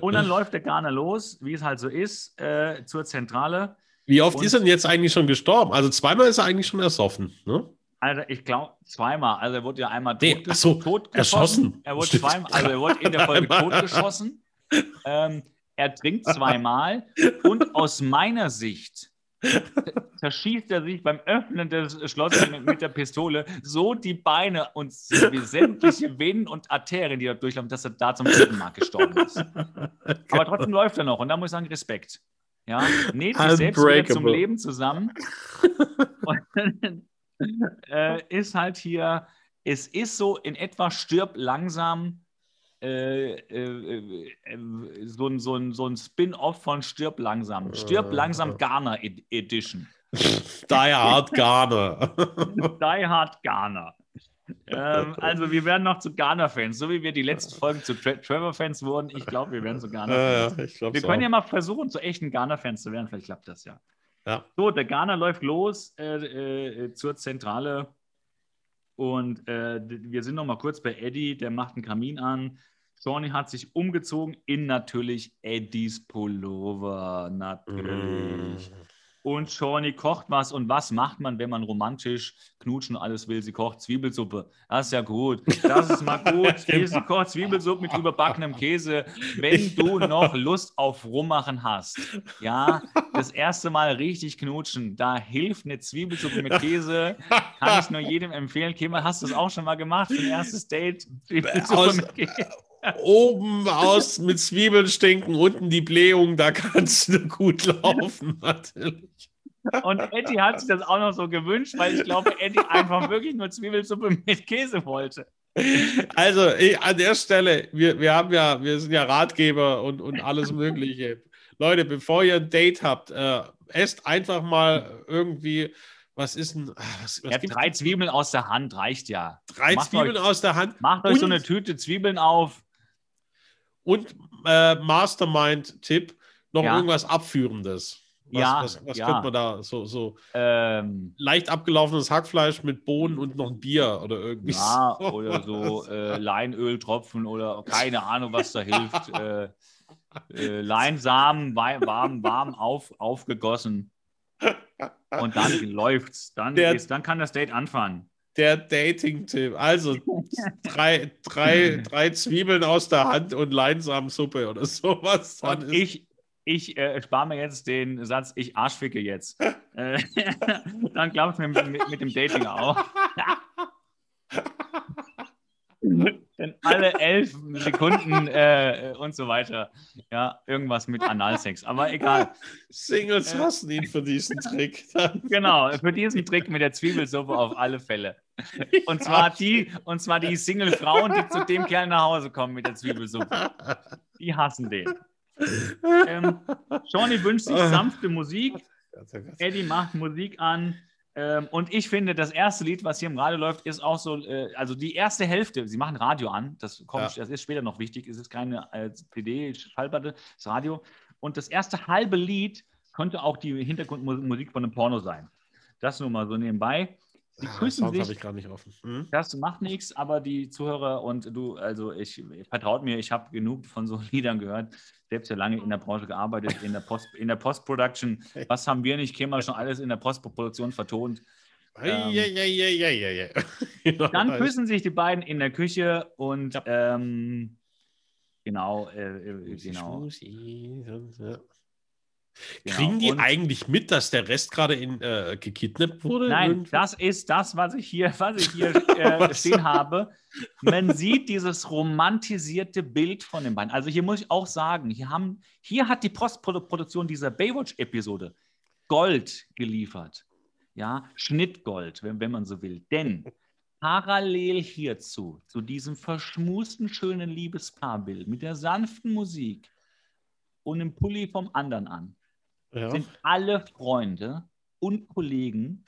Und dann läuft der Garner los, wie es halt so ist, äh, zur Zentrale. Wie oft Und, ist er denn jetzt eigentlich schon gestorben? Also zweimal ist er eigentlich schon ersoffen, ne? Also ich glaube zweimal. Also er wurde ja einmal nee, tot, so, tot erschossen. Er wurde zweimal, also er wurde in der Folge totgeschossen. Ähm, er trinkt zweimal und aus meiner Sicht zerschießt er sich beim Öffnen des Schlosses mit, mit, der Pistole so die Beine und sämtliche Venen und Arterien, die da durchlaufen, dass er da zum dritten Mal gestorben ist. Aber trotzdem läuft er noch und da muss ich sagen, Respekt. Ja, näht sich selbst wieder zum Leben zusammen. Und, äh, ist halt hier, es ist so in etwa stirb langsam äh, äh, äh, so ein, so ein, so ein Spin-off von Stirb langsam. Stirb langsam Ghana Edition. Die Hard Ghana. Die Hard Ghana. ähm, also wir werden noch zu Ghana-Fans, so wie wir die letzten Folgen zu Tra Trevor-Fans wurden. Ich glaube, wir werden zu Ghana-Fans. Ja, ja, wir können auch. ja mal versuchen, zu echten Ghana-Fans zu werden. Vielleicht klappt das ja. ja. So, der Ghana läuft los äh, äh, zur Zentrale und äh, wir sind noch mal kurz bei Eddie, der macht einen Kamin an. Shawnee hat sich umgezogen in natürlich Eddies Pullover, natürlich. Mm. Und Shawnee kocht was. Und was macht man, wenn man romantisch knutschen und alles will? Sie kocht Zwiebelsuppe. Das ist ja gut. Das ist mal gut. Sie kocht Zwiebelsuppe mit überbackenem Käse. Wenn du noch Lust auf Rummachen hast, ja, das erste Mal richtig knutschen, da hilft eine Zwiebelsuppe mit Käse. Kann ich nur jedem empfehlen. Kim, hast du das auch schon mal gemacht für ein erstes Date? Zwiebelsuppe Aus, mit Käse oben aus mit Zwiebeln stinken, unten die Blähung, da kannst du gut laufen, natürlich. Und Eddie hat sich das auch noch so gewünscht, weil ich glaube, Eddie einfach wirklich nur Zwiebelsuppe mit Käse wollte. Also ich, an der Stelle, wir, wir haben ja, wir sind ja Ratgeber und, und alles Mögliche. Leute, bevor ihr ein Date habt, äh, esst einfach mal irgendwie was ist denn. Ah, was, was ja, drei Zwiebeln aus der Hand reicht ja. Drei macht Zwiebeln euch, aus der Hand. Macht euch so eine Tüte Zwiebeln auf. Und äh, Mastermind-Tipp, noch ja. irgendwas Abführendes. Was, ja, was, was ja. könnte man da so, so ähm, leicht abgelaufenes Hackfleisch mit Bohnen und noch ein Bier oder irgendwie Ja, so. oder so äh, Leinöltropfen oder keine Ahnung, was da hilft. äh, äh, Leinsamen warm, warm auf, aufgegossen. Und dann läuft's. Dann, Der- ist, dann kann das Date anfangen. Der Dating-Tipp. Also drei, drei, drei Zwiebeln aus der Hand und Leinsamen-Suppe oder sowas. Und ich, ich äh, spare mir jetzt den Satz, ich arschficke jetzt. Äh, dann klappt es mir mit, mit, mit dem Dating auch. Denn alle elf Sekunden äh, und so weiter. Ja, irgendwas mit Analsex. Aber egal. Singles Äh. hassen ihn für diesen Trick. Dann. Genau, für diesen Trick mit der Zwiebelsuppe auf alle Fälle. Und zwar die, und zwar die Single-Frauen, die zu dem Kerl nach Hause kommen mit der Zwiebelsuppe. Die hassen den. Ähm, Shawnee wünscht sich sanfte Musik. Eddie macht Musik an. Ähm, und ich finde, das erste Lied, was hier im Radio läuft, ist auch so, äh, also die erste Hälfte, sie machen Radio an, das, kommt, Ja. das ist später noch wichtig, es ist keine äh, CD, Schallplatte, das Radio. Und das erste halbe Lied könnte auch die Hintergrundmusik von einem Porno sein. Das nur mal so nebenbei. Sie küssen Sounds habe sich, ich gerade nicht offen. Hm? das macht nichts, aber die Zuhörer und du, also ich, vertraut mir, ich habe genug von so Liedern gehört, selbst ja lange in der Branche gearbeitet, in der, Post, in der Post-Production. Was haben wir nicht, Kämmer schon alles in der Postproduktion vertont. Ähm, Eieieiei. Dann küssen sich die beiden in der Küche und ähm, genau, äh, äh, genau. Genau. Kriegen die Und- eigentlich mit, dass der Rest gerade in, äh, gekidnappt wurde? Nein, Irgendwie? das ist das, was ich hier, was ich hier äh, stehen habe. Man sieht dieses romantisierte Bild von den beiden. Also hier muss ich auch sagen, hier, haben, hier hat die Postproduktion dieser Baywatch-Episode Gold geliefert. Ja, Schnittgold, wenn, wenn man so will. Denn parallel hierzu, zu diesem verschmusten, schönen Liebespaarbild mit der sanften Musik und dem Pulli vom anderen an, ja. sind alle Freunde und Kollegen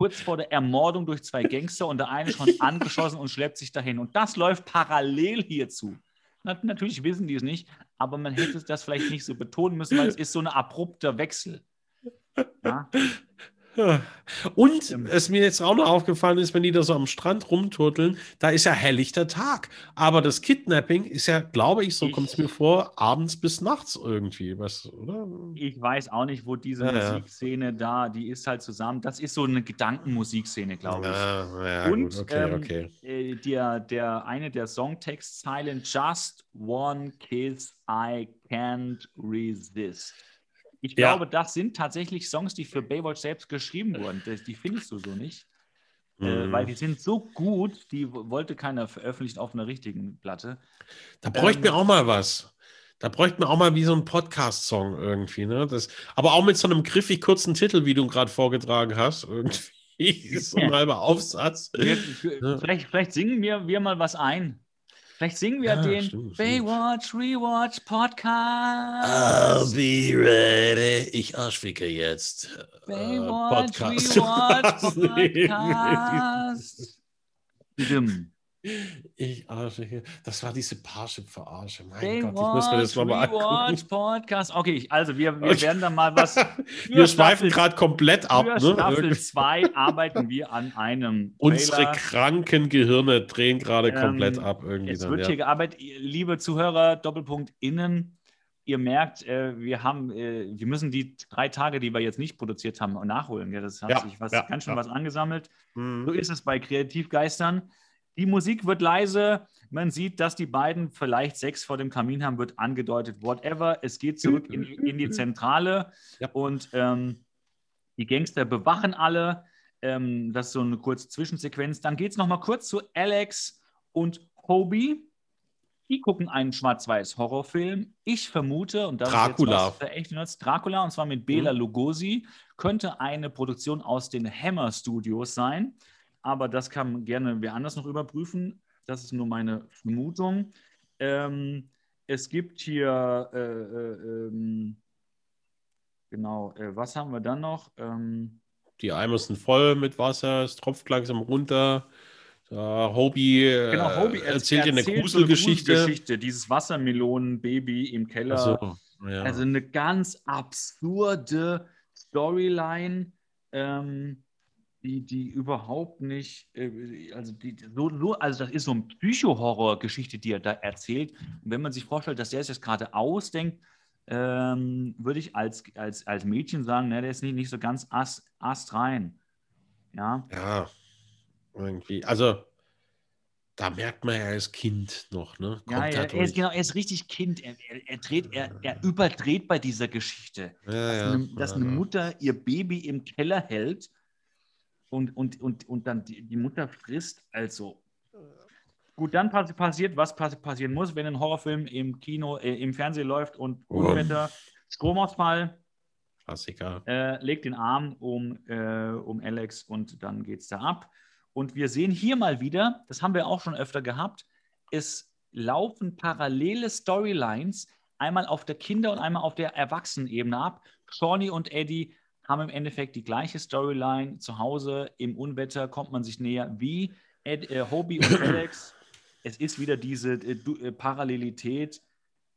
kurz vor der Ermordung durch zwei Gangster und der eine schon angeschossen und schleppt sich dahin. Und das läuft parallel hierzu. Na, natürlich wissen die es nicht, aber man hätte das vielleicht nicht so betonen müssen, weil es ist so ein abrupter Wechsel. Ja? Und was mir jetzt auch noch aufgefallen ist, wenn die da so am Strand rumturteln, da ist ja helllichter Tag. Aber das Kidnapping ist ja, glaube ich, so kommt es mir vor, abends bis nachts irgendwie, was, oder? Ich weiß auch nicht, wo diese Ja, ja. Musikszene da, die ist halt zusammen. Das ist so eine Gedankenmusikszene, glaube ich. Ja, ja, Und gut, okay, ähm, okay. äh, der, der, eine der Songtextzeilen, Just one kiss, I can't resist. Ich Ja. glaube, das sind tatsächlich Songs, die für Baywatch selbst geschrieben wurden. Die findest du so nicht. Äh, Mhm. weil die sind so gut, die wollte keiner veröffentlicht auf einer richtigen Platte. Da bräuchten ähm, wir auch mal was. Da bräuchten wir auch mal wie so ein Podcast-Song irgendwie, ne? Das, aber auch mit so einem griffig kurzen Titel, wie du gerade vorgetragen hast. Irgendwie so ein halber Aufsatz. Wir, vielleicht, vielleicht singen wir, wir mal was ein. Vielleicht singen wir Ja, den stimmt, stimmt. Baywatch Rewatch Podcast. I'll be ready. Ich arschficke jetzt. Äh, Baywatch Podcast. Rewatch Podcast. Ich arschficke. Das war diese Parship-Verarsche. Mein Gott, ich muss mir das nochmal angucken. Podcast. Okay, also wir, wir werden dann mal was. Wir schweifen gerade komplett ab. Für Ne? Staffel Irgendwie. 2 arbeiten wir an einem Unsere Trailer. kranken Gehirne drehen gerade komplett Ähm, ab. Irgendwie Es wird ja. hier gearbeitet, liebe Zuhörer, Doppelpunkt innen. Ihr merkt, äh, wir haben, äh, wir müssen die drei Tage, die wir jetzt nicht produziert haben, nachholen. Ja, das hat Ja, sich was, ganz schön was angesammelt. Mhm. So ist es bei Kreativgeistern. Die Musik wird leise. Man sieht, dass die beiden vielleicht Sex vor dem Kamin haben, wird angedeutet. Whatever. Es geht zurück in, in die Zentrale Ja. und ähm, die Gangster bewachen alle. Ähm, das ist so eine kurze Zwischensequenz. Dann geht es nochmal kurz zu Alex und Hobie. Die gucken einen Schwarz-Weiß-Horrorfilm. Ich vermute, und das Dracula. ist jetzt was Nerds, Dracula, und zwar mit Bela Lugosi, könnte eine Produktion aus den Hammer Studios sein. Aber das kann gerne wer anders noch überprüfen. Das ist nur meine Vermutung. Ähm, es gibt hier, äh, äh, ähm, genau, äh, was haben wir dann noch? Ähm, Die Eimer sind voll mit Wasser, es tropft langsam runter. Da Hobie, äh, genau, Hobie erzählt dir eine so Gruselgeschichte. Gruselgeschichte, dieses Wassermelonen-Baby im Keller. Also, ja. Also eine ganz absurde Storyline, ähm, die, die überhaupt nicht, äh, also die so, so, also das ist so eine Psycho-Horror-Geschichte, die er da erzählt. Und wenn man sich vorstellt, dass der es jetzt gerade ausdenkt, ähm, würde ich als, als, als Mädchen sagen, ne, der ist nicht, nicht so ganz ast, astrein. Ja. Ja, irgendwie. Also, da merkt man ja als Kind noch, ne? ja, ja er, ist, genau, er ist richtig Kind. Er, er, er, dreht, er, er überdreht bei dieser Geschichte. Ja, dass, ja, eine, dass eine. Mutter ihr Baby im Keller hält und, und, und, und dann die, die Mutter frisst. Also. Gut, dann pass passiert, was pass passieren muss, wenn ein Horrorfilm im Kino, äh, im Fernsehen läuft und Oh. Unwetter, Stromausfall, Klassiker. äh, legt den Arm um, äh, um Alex und dann geht es da ab. Und wir sehen hier mal wieder, das haben wir auch schon öfter gehabt, es laufen parallele Storylines, einmal auf der Kinder- und einmal auf der Erwachsenenebene ab. Shawnee und Eddie haben im Endeffekt die gleiche Storyline. Zu Hause im Unwetter kommt man sich näher wie Ed, äh, Hobie und Alex. Es ist wieder diese äh, äh, Parallelität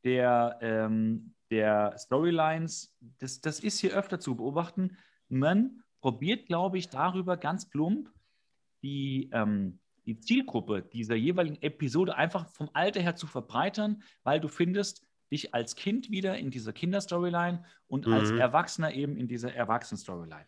der, ähm, der Storylines. Das, das ist hier öfter zu beobachten. Man probiert, glaube ich, darüber ganz plump die, ähm, die Zielgruppe dieser jeweiligen Episode einfach vom Alter her zu verbreitern, weil du findest dich als Kind wieder in dieser Kinderstoryline und als Mhm. Erwachsener eben in dieser Erwachsenen-Storyline.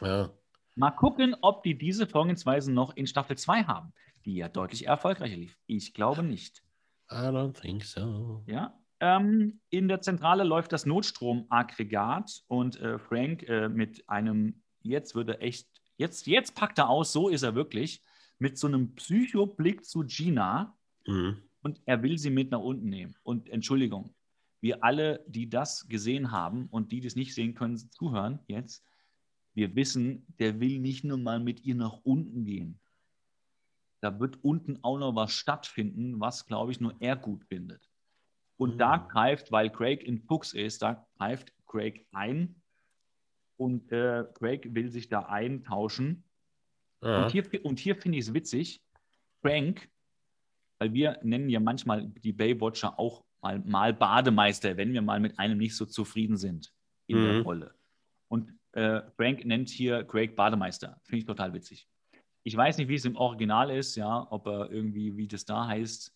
Ja. Mal gucken, ob die diese Vorgehensweise noch in Staffel 2 haben, die ja deutlich erfolgreicher lief. Ich glaube nicht. I don't think so. Ja. Ähm, in der Zentrale läuft das Notstromaggregat und äh, Frank äh, mit einem, jetzt wird er echt, jetzt, jetzt packt er aus, so ist er wirklich, mit so einem Psychoblick zu Gina Mhm. Und er will sie mit nach unten nehmen. Und Entschuldigung, wir alle, die das gesehen haben und die das nicht sehen können, zuhören jetzt, wir wissen, der will nicht nur mal mit ihr nach unten gehen. Da wird unten auch noch was stattfinden, was, glaube ich, nur er gut findet. Und Mhm. da greift, weil Craig in Fuchs ist, da greift Craig ein und äh, Craig will sich da eintauschen. Ja. Und hier, und hier finde ich es witzig, Frank, weil wir nennen ja manchmal die Baywatcher auch mal, mal Bademeister, wenn wir mal mit einem nicht so zufrieden sind in der Mhm. Rolle. Und äh, Frank nennt hier Craig Bademeister. Finde ich total witzig. Ich weiß nicht, wie es im Original ist, ja, ob er irgendwie, wie das da heißt,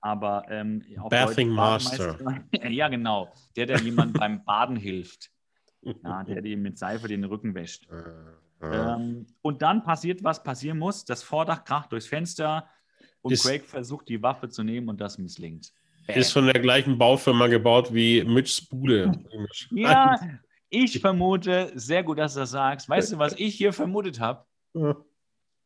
aber ähm, Bathing Master. Ja, genau. Der, der jemand beim Baden hilft. Ja, der dem mit Seife den Rücken wäscht. Ja. Ähm, und dann passiert, was passieren muss. Das Vordach kracht durchs Fenster und Ist- Craig versucht, die Waffe zu nehmen und das misslingt. Bam. Ist von der gleichen Baufirma gebaut wie Mitch's Bude. ja, ich vermute, sehr gut, dass du das sagst. Weißt du, was ich hier vermutet habe?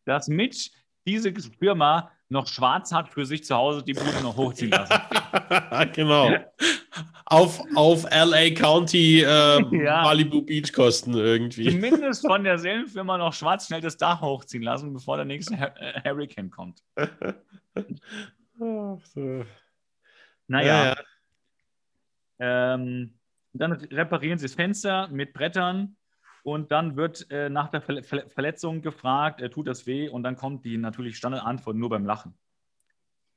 Dass Mitch diese Firma noch schwarz hat für sich zu Hause die Bude noch hochziehen lassen. genau. Auf, auf LA County äh, Ja. Malibu Beach Kosten irgendwie. Zumindest von derselben Firma noch schwarz schnell das Dach hochziehen lassen, bevor der nächste Hur äh, Hurricane kommt. Ach so. Naja. Ja, ja. Ähm, dann reparieren sie das Fenster mit Brettern und dann wird äh, nach der Verle Verle Verletzung gefragt, äh, tut das weh? Und dann kommt die natürlich Standardantwort nur beim Lachen.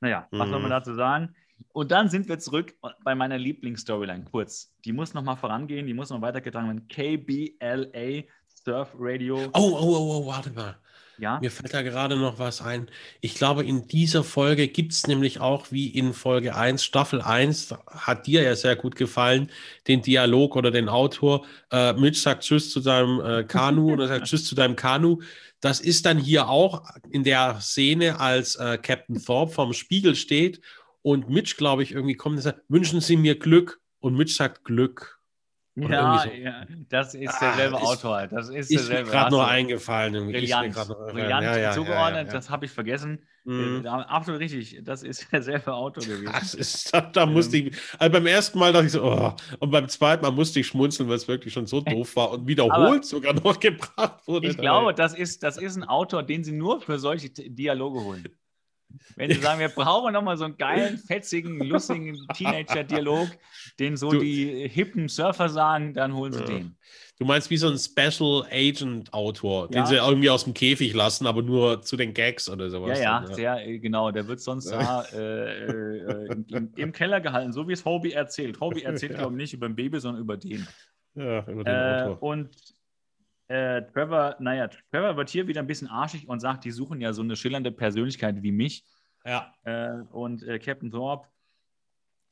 Naja, was Mhm. soll man dazu sagen? Und dann sind wir zurück bei meiner Lieblingsstoryline, kurz. Die muss nochmal vorangehen, die muss noch weitergetragen werden. KBLA Surf Radio. Oh, oh, oh, oh, warte mal. Ja, Mir fällt da gerade noch was ein. Ich glaube, in dieser Folge gibt es nämlich auch, wie in Folge 1, Staffel 1, hat dir ja sehr gut gefallen, den Dialog oder den Autor. Äh, Mitch sagt Tschüss zu deinem äh, Kanu oder sagt Tschüss zu deinem Kanu. Das ist dann hier auch in der Szene, als äh, Captain Thorpe vorm Spiegel steht und Mitch, glaube ich, irgendwie kommt und sagt: Wünschen Sie mir Glück. Und Mitch sagt Glück. Ja, so. ja, das ist Ah, derselbe ist- Autor. Das ist Ist derselbe. gerade nur eingefallen. Brillant, brillant ja, ja, zugeordnet, das habe ich vergessen. Mhm. Äh, absolut richtig, das ist derselbe Autor gewesen. Das ist, da, da musste ich, also beim ersten Mal dachte ich so, oh, und beim zweiten Mal musste ich schmunzeln, weil es wirklich schon so doof war und wiederholt Aber sogar noch gebracht wurde. Ich glaube, das ist, das ist ein Autor, den sie nur für solche Dialoge holen. Wenn sie sagen, wir brauchen nochmal so einen geilen, fetzigen, lustigen Teenager-Dialog, den so Du- die hippen Surfer sagen, dann holen sie Ja. den. du meinst wie so ein Special Agent Autor, Ja. den sie irgendwie aus dem Käfig lassen, aber nur zu den Gags oder Ja, sowas. ja, dann, sehr, äh, genau. Der wird sonst da äh, äh, im, im, Keller gehalten, so wie es Hobie erzählt. Hobie erzählt, Ja. glaube ich, nicht über den Baby, sondern über den. ja, über den Äh, Autor. und äh, Trevor, naja, Trevor wird hier wieder ein bisschen arschig und sagt, die suchen ja so eine schillernde Persönlichkeit wie mich. Ja. Äh, und äh, Captain Thorpe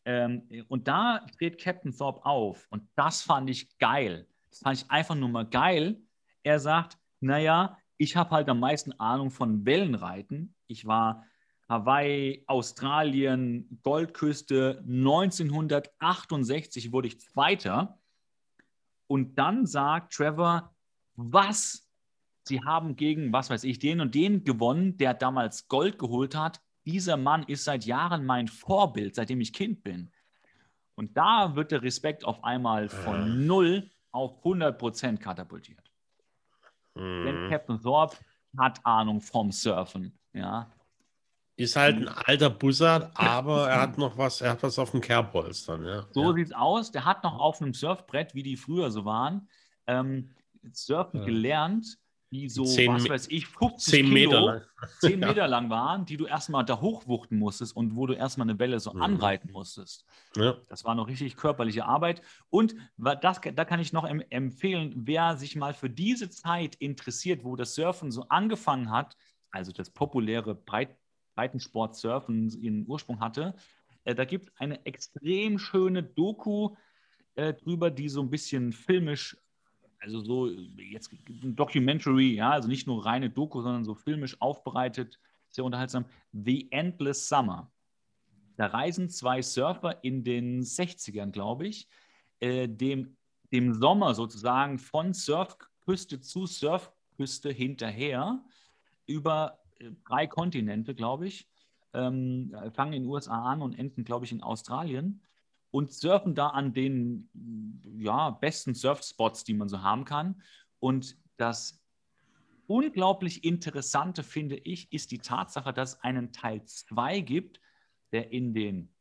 Ähm, und da dreht Captain Thorpe auf. Und das fand ich geil. Das fand ich einfach nur mal geil. Er sagt, naja, ich habe halt am meisten Ahnung von Wellenreiten. Ich war Hawaii, Australien, Goldküste. 1968 wurde ich Zweiter. Und dann sagt Trevor, was? Sie haben gegen, was weiß ich, den und den gewonnen, der damals Gold geholt hat. Dieser Mann ist seit Jahren mein Vorbild, seitdem ich Kind bin. Und da wird der Respekt auf einmal von 0 auf 100 Prozent katapultiert. Mhm. Denn Captain Thorpe hat Ahnung vom Surfen. Ja. Ist halt ein alter Bussard, aber er hat noch was, er hat was auf dem Kerbholstern. Ja. So ja. sieht's aus. Der hat noch auf einem Surfbrett, wie die früher so waren, ähm, Surfen ja. gelernt die so, zehn, was weiß ich, 50 10 Kilo, Meter lang. 10 Meter lang waren, die du erstmal da hochwuchten musstest und wo du erstmal eine Welle so mhm. anreiten musstest. Ja. Das war noch richtig körperliche Arbeit. Und das, da kann ich noch empfehlen, wer sich mal für diese Zeit interessiert, wo das Surfen so angefangen hat, also das populäre Breit, Breitensport-Surfen ihren Ursprung hatte, äh, da gibt es eine extrem schöne Doku äh, drüber, die so ein bisschen filmisch also so jetzt ein Documentary, ja, also nicht nur reine Doku, sondern so filmisch aufbereitet, sehr unterhaltsam. The Endless Summer. Da reisen zwei Surfer in den 60ern, glaube ich, äh, dem, dem Sommer sozusagen von Surfküste zu Surfküste hinterher über äh, drei Kontinente, glaube ich. Ähm, fangen in den USA an und enden, glaube ich, in Australien und surfen da an den ja, besten Surfspots, die man so haben kann. Und das unglaublich Interessante, finde ich, ist die Tatsache, dass es einen Teil 2 gibt, der in den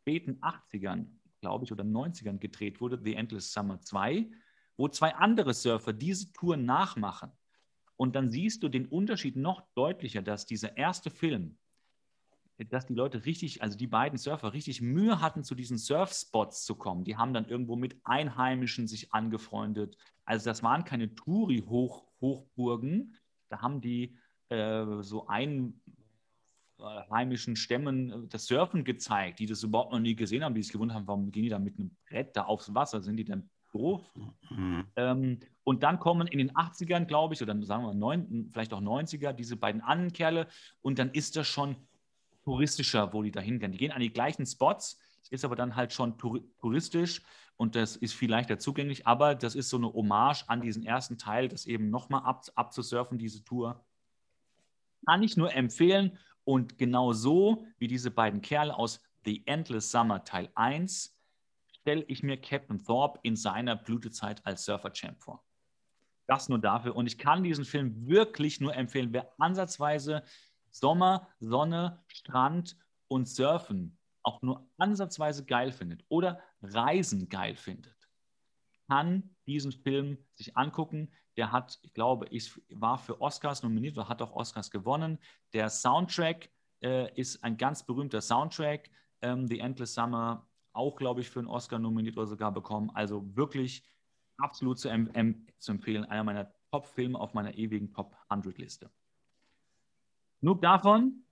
späten 80ern, glaube ich, oder 90ern gedreht wurde, The Endless Summer 2, wo zwei andere Surfer diese Tour nachmachen. Und dann siehst du den Unterschied noch deutlicher, dass dieser erste Film dass die Leute richtig, also die beiden Surfer, richtig Mühe hatten, zu diesen Surfspots zu kommen. Die haben dann irgendwo mit Einheimischen sich angefreundet. Also das waren keine Touri-Hochburgen. Da haben die äh, so einheimischen Stämmen äh, das Surfen gezeigt, die das überhaupt noch nie gesehen haben, die sich gewundert haben, warum gehen die da mit einem Brett da aufs Wasser? Sind die dann doof? Mhm. Ähm, und dann kommen in den 80ern, glaube ich, oder sagen wir 9, vielleicht auch 90er, diese beiden anderen Kerle. Und dann ist das schon touristischer, wo die da hingehen. Die gehen an die gleichen Spots, ist aber dann halt schon touristisch und das ist viel leichter zugänglich, aber das ist so eine Hommage an diesen ersten Teil, das eben nochmal ab, abzusurfen, diese Tour. Kann ich nur empfehlen und genau so wie diese beiden Kerle aus The Endless Summer Teil 1 stelle ich mir Captain Thorpe in seiner Blütezeit als Surfer-Champ vor. Das nur dafür. Und ich kann diesen Film wirklich nur empfehlen, wer ansatzweise Sommer, Sonne, Strand und Surfen auch nur ansatzweise geil findet oder Reisen geil findet, kann diesen Film sich angucken. Der hat, ich glaube, ich war für Oscars nominiert oder hat auch Oscars gewonnen. Der Soundtrack äh, ist ein ganz berühmter Soundtrack. Ähm, The Endless Summer auch, glaube ich, für einen Oscar nominiert oder sogar bekommen. Also wirklich absolut zu, em zu empfehlen. Einer meiner Top-Filme auf meiner ewigen Top 100-Liste. Genug davon.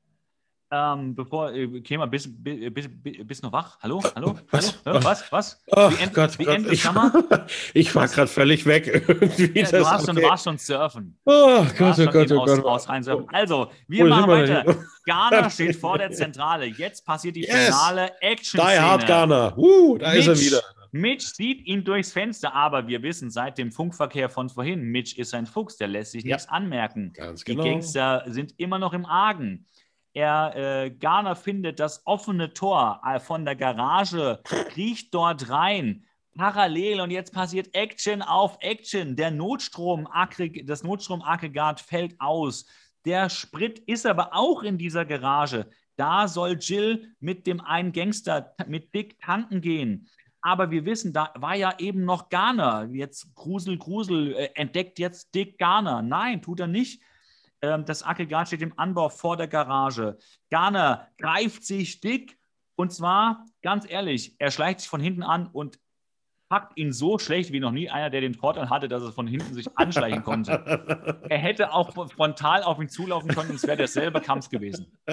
Ähm, bevor, äh, Kema, bist, bist, bist noch wach? Hallo? Hallo? Was? Hallo? Was? Was? Oh, wie end, Gott, wie Gott. Ich, ich, war gerade völlig weg. Ja, du, schon, okay. du warst schon surfen. Oh Gott, oh Gott, oh Gott. Aus, aus also, wir Wo machen weiter. Ghana steht vor der Zentrale. Jetzt passiert die yes. finale Action. Die Hard Ghana. Uh, da Mitch, ist er wieder. Mitch sieht ihn durchs Fenster, aber wir wissen seit dem Funkverkehr von vorhin, Mitch ist ein Fuchs, der lässt sich ja. nichts anmerken. Ganz genau. Die Gangster sind immer noch im Argen. Er, äh, Garner findet das offene Tor äh, von der Garage, kriecht dort rein, parallel und jetzt passiert Action auf Action. Der Notstrom, das Notstromaggregat fällt aus. Der Sprit ist aber auch in dieser Garage. Da soll Jill mit dem einen Gangster, mit Dick tanken gehen. Aber wir wissen, da war ja eben noch Garner. Jetzt Grusel, Grusel, äh, entdeckt jetzt Dick Garner. Nein, tut er nicht. Ähm, das Aggregat steht im Anbau vor der Garage. Garner greift sich Dick und zwar, ganz ehrlich, er schleicht sich von hinten an und packt ihn so schlecht wie noch nie einer, der den Vorteil hatte, dass er von hinten sich anschleichen konnte. er hätte auch frontal auf ihn zulaufen können, es wäre derselbe Kampf gewesen.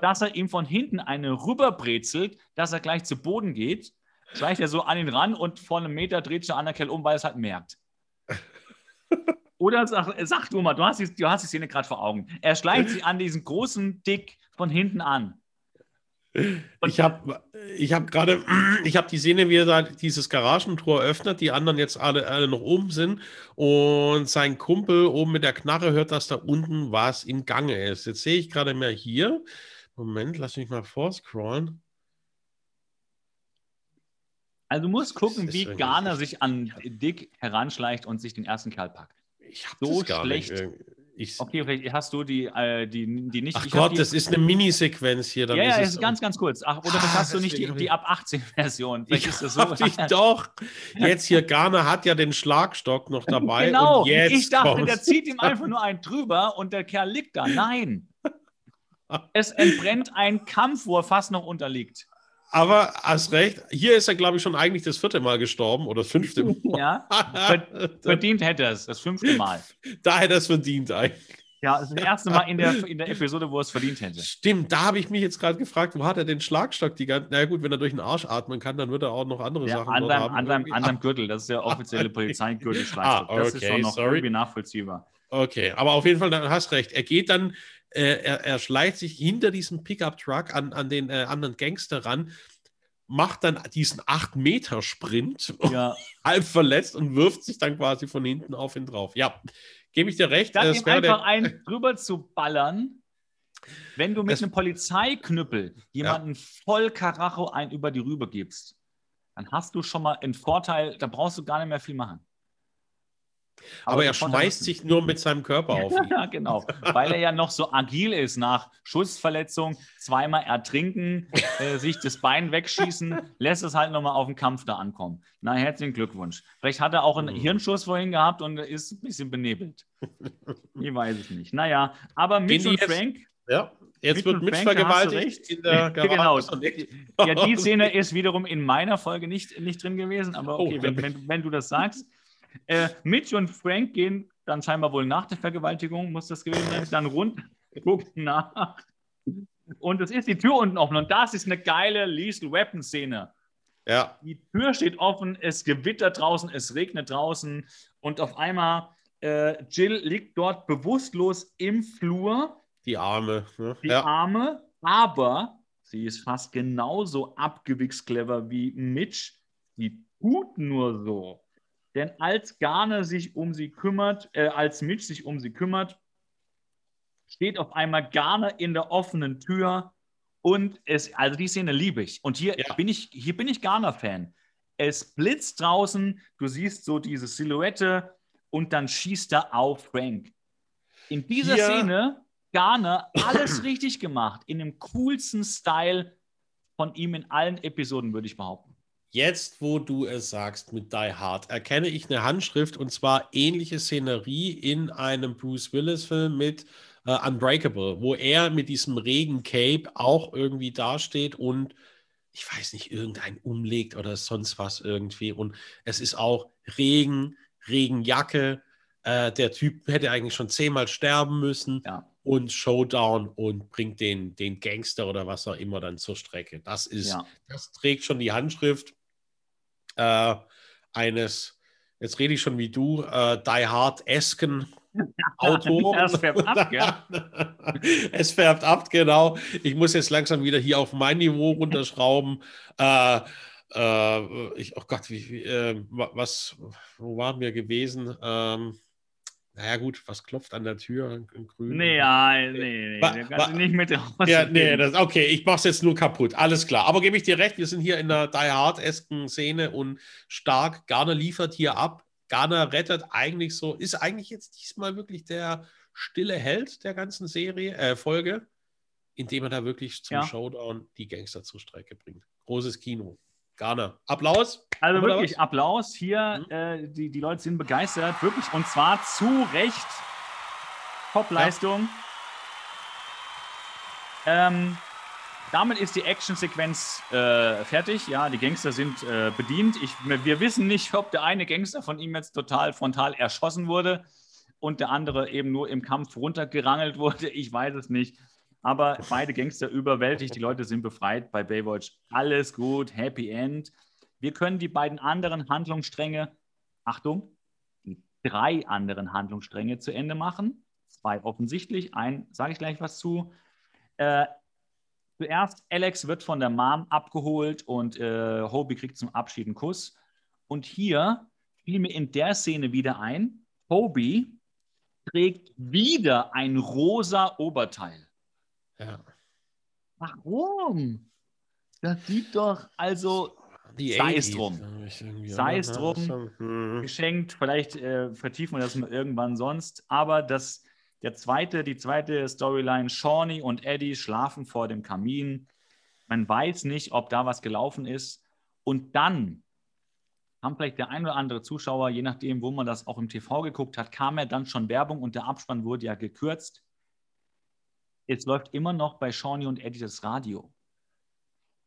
Dass er ihm von hinten eine rüberbrezelt, dass er gleich zu Boden geht, schleicht er so an ihn ran und vor einem Meter dreht sich der andere Kerl um, weil er es halt merkt. Oder sag, sag du mal, du hast die, du hast die Szene gerade vor Augen. Er schleicht sich an diesen großen Dick von hinten an. Und ich habe ich hab gerade, ich habe die Szene, wie er da dieses Garagentor öffnet, die anderen jetzt alle, alle noch oben sind und sein Kumpel oben mit der Knarre hört, dass da unten was im Gange ist. Jetzt sehe ich gerade mehr hier. Moment, lass mich mal vorscrollen. Also du musst gucken, wie Garner sich an Dick heranschleicht und sich den ersten Kerl packt. Ich habe so das gar schlecht. Nicht. Ich, okay, vielleicht hast du die, äh, die, die nicht. Ach Gott, die, das ist eine Minisequenz hier. Ja, ja, ist ganz, ganz kurz. Ach, oder ah, hast du nicht die, die ab 18-Version? Ich ist das so. Ich doch. Jetzt hier, Garner hat ja den Schlagstock noch dabei. Genau. ich dachte, kommst. der zieht ihm einfach nur einen drüber und der Kerl liegt da. Nein. es entbrennt ein Kampf, wo er fast noch unterliegt. Aber hast recht, hier ist er, glaube ich, schon eigentlich das vierte Mal gestorben oder das fünfte Mal. Ja, verdient hätte er es, das fünfte Mal. Da hätte er es verdient eigentlich. Ja, das ist das erste Mal in der, in der Episode, wo er es verdient hätte. Stimmt, da habe ich mich jetzt gerade gefragt, wo hat er den Schlagstock die ganze Na gut, wenn er durch den Arsch atmen kann, dann wird er auch noch andere ja, Sachen an seinem, haben. An seinem, an seinem Gürtel, das ist der offizielle Polizeigürtel-Schlagstock. Ah, okay, das ist schon noch sorry. irgendwie nachvollziehbar. Okay, aber auf jeden Fall, du hast recht. Er geht dann äh, er, er schleicht sich hinter diesem Pickup-Truck an, an den äh, anderen Gangster ran, macht dann diesen 8-Meter-Sprint, ja. halb verletzt und wirft sich dann quasi von hinten auf ihn drauf. Ja, gebe ich dir recht. Statt ihm einfach einen drüber zu ballern, wenn du mit einem Polizeiknüppel jemanden ja. voll Karacho ein über die Rübe gibst, dann hast du schon mal einen Vorteil, da brauchst du gar nicht mehr viel machen. Aber, Aber er schmeißt sich nur mit seinem Körper auf. ja, genau. Weil er ja noch so agil ist nach Schussverletzung, zweimal ertrinken, äh, sich das Bein wegschießen, lässt es halt nochmal auf den Kampf da ankommen. Na, herzlichen Glückwunsch. Vielleicht hat er auch einen mhm. Hirnschuss vorhin gehabt und ist ein bisschen benebelt. Ich weiß es nicht. Naja, aber Mitch und Frank. Ja, Jetzt Mitch wird Mitch vergewaltigt in der Garage. genau. Ja, die Szene ist wiederum in meiner Folge nicht, nicht drin gewesen, aber oh, okay, oh, wenn, wenn, wenn, du das sagst. Äh, Mitch und Frank gehen dann scheinbar wohl nach der Vergewaltigung, muss das gewesen sein, dann rund, gucken nach. Und es ist die Tür unten offen. Und das ist eine geile Lethal Weapon Szene. Ja. Die Tür steht offen, es gewittert draußen, es regnet draußen. Und auf einmal, äh, Jill liegt dort bewusstlos im Flur. Die Arme. Ne? Die ja. Arme, aber sie ist fast genauso abgewichst clever wie Mitch. Die tut nur so. Denn als Garner sich um sie kümmert, äh, als Mitch sich um sie kümmert, steht auf einmal Garner in der offenen Tür und es, also die Szene liebe ich. Und hier ja. bin ich, hier bin ich Garner-Fan. Es blitzt draußen, du siehst so diese Silhouette und dann schießt er auf Frank. In dieser hier. Szene Garner alles richtig gemacht, in dem coolsten Style von ihm in allen Episoden, würde ich behaupten. Jetzt, wo du es sagst mit Die Hard, erkenne ich eine Handschrift und zwar ähnliche Szenerie in einem Bruce Willis-Film mit äh, Unbreakable, wo er mit diesem Regen-Cape auch irgendwie dasteht und ich weiß nicht, irgendein umlegt oder sonst was irgendwie. Und es ist auch Regen, Regenjacke. Äh, der Typ hätte eigentlich schon zehnmal sterben müssen. Ja. Und Showdown und bringt den, den Gangster oder was auch immer dann zur Strecke. Das ist, ja. das trägt schon die Handschrift äh, eines, jetzt rede ich schon wie du, äh, Die Hard-esken Auto. es färbt ab, ja. es färbt ab, genau. Ich muss jetzt langsam wieder hier auf mein Niveau runterschrauben. äh, äh, ich, oh Gott, wie, wie äh, was, wo waren wir gewesen? Ähm, naja, gut, was klopft an der Tür im Grün? Nee, ja, nee, nee, ba, ba, nicht mit raus. Ja, nee, das, okay, ich mach's jetzt nur kaputt. Alles klar. Aber gebe ich dir recht, wir sind hier in der Die Hard-esken Szene und stark. Garner liefert hier ab. Garner rettet eigentlich so, ist eigentlich jetzt diesmal wirklich der stille Held der ganzen Serie, äh, Folge, indem er da wirklich zum ja. Showdown die Gangster zur Strecke bringt. Großes Kino. Garner. Applaus. Also wirklich? Applaus. Hier, mhm. äh, die, die Leute sind begeistert. Wirklich. Und zwar zu Recht. Top-Leistung. Ja. Ähm, damit ist die Actionsequenz äh, fertig. Ja, die Gangster sind äh, bedient. Ich, wir wissen nicht, ob der eine Gangster von ihm jetzt total frontal erschossen wurde und der andere eben nur im Kampf runtergerangelt wurde. Ich weiß es nicht. Aber beide Gangster überwältigt. Die Leute sind befreit bei Baywatch. Alles gut, Happy End. Wir können die beiden anderen Handlungsstränge, Achtung, die drei anderen Handlungsstränge zu Ende machen. Zwei offensichtlich, ein sage ich gleich was zu. Äh, zuerst, Alex wird von der Mom abgeholt und äh, Hobie kriegt zum Abschied einen Kuss. Und hier fiel mir in der Szene wieder ein, Hobie trägt wieder ein rosa Oberteil. Ja. Warum? Das sieht doch, also Die sei es 80s, drum. Sei es drum. hm. geschenkt. Vielleicht äh, vertiefen wir das mal irgendwann sonst. Aber das, der zweite, die zweite Storyline, Shawnee und Eddie schlafen vor dem Kamin. Man weiß nicht, ob da was gelaufen ist. Und dann haben vielleicht der ein oder andere Zuschauer, je nachdem, wo man das auch im TV geguckt hat, kam ja dann schon Werbung und der Abspann wurde ja gekürzt. Es läuft immer noch bei Shawnee und Eddie das Radio.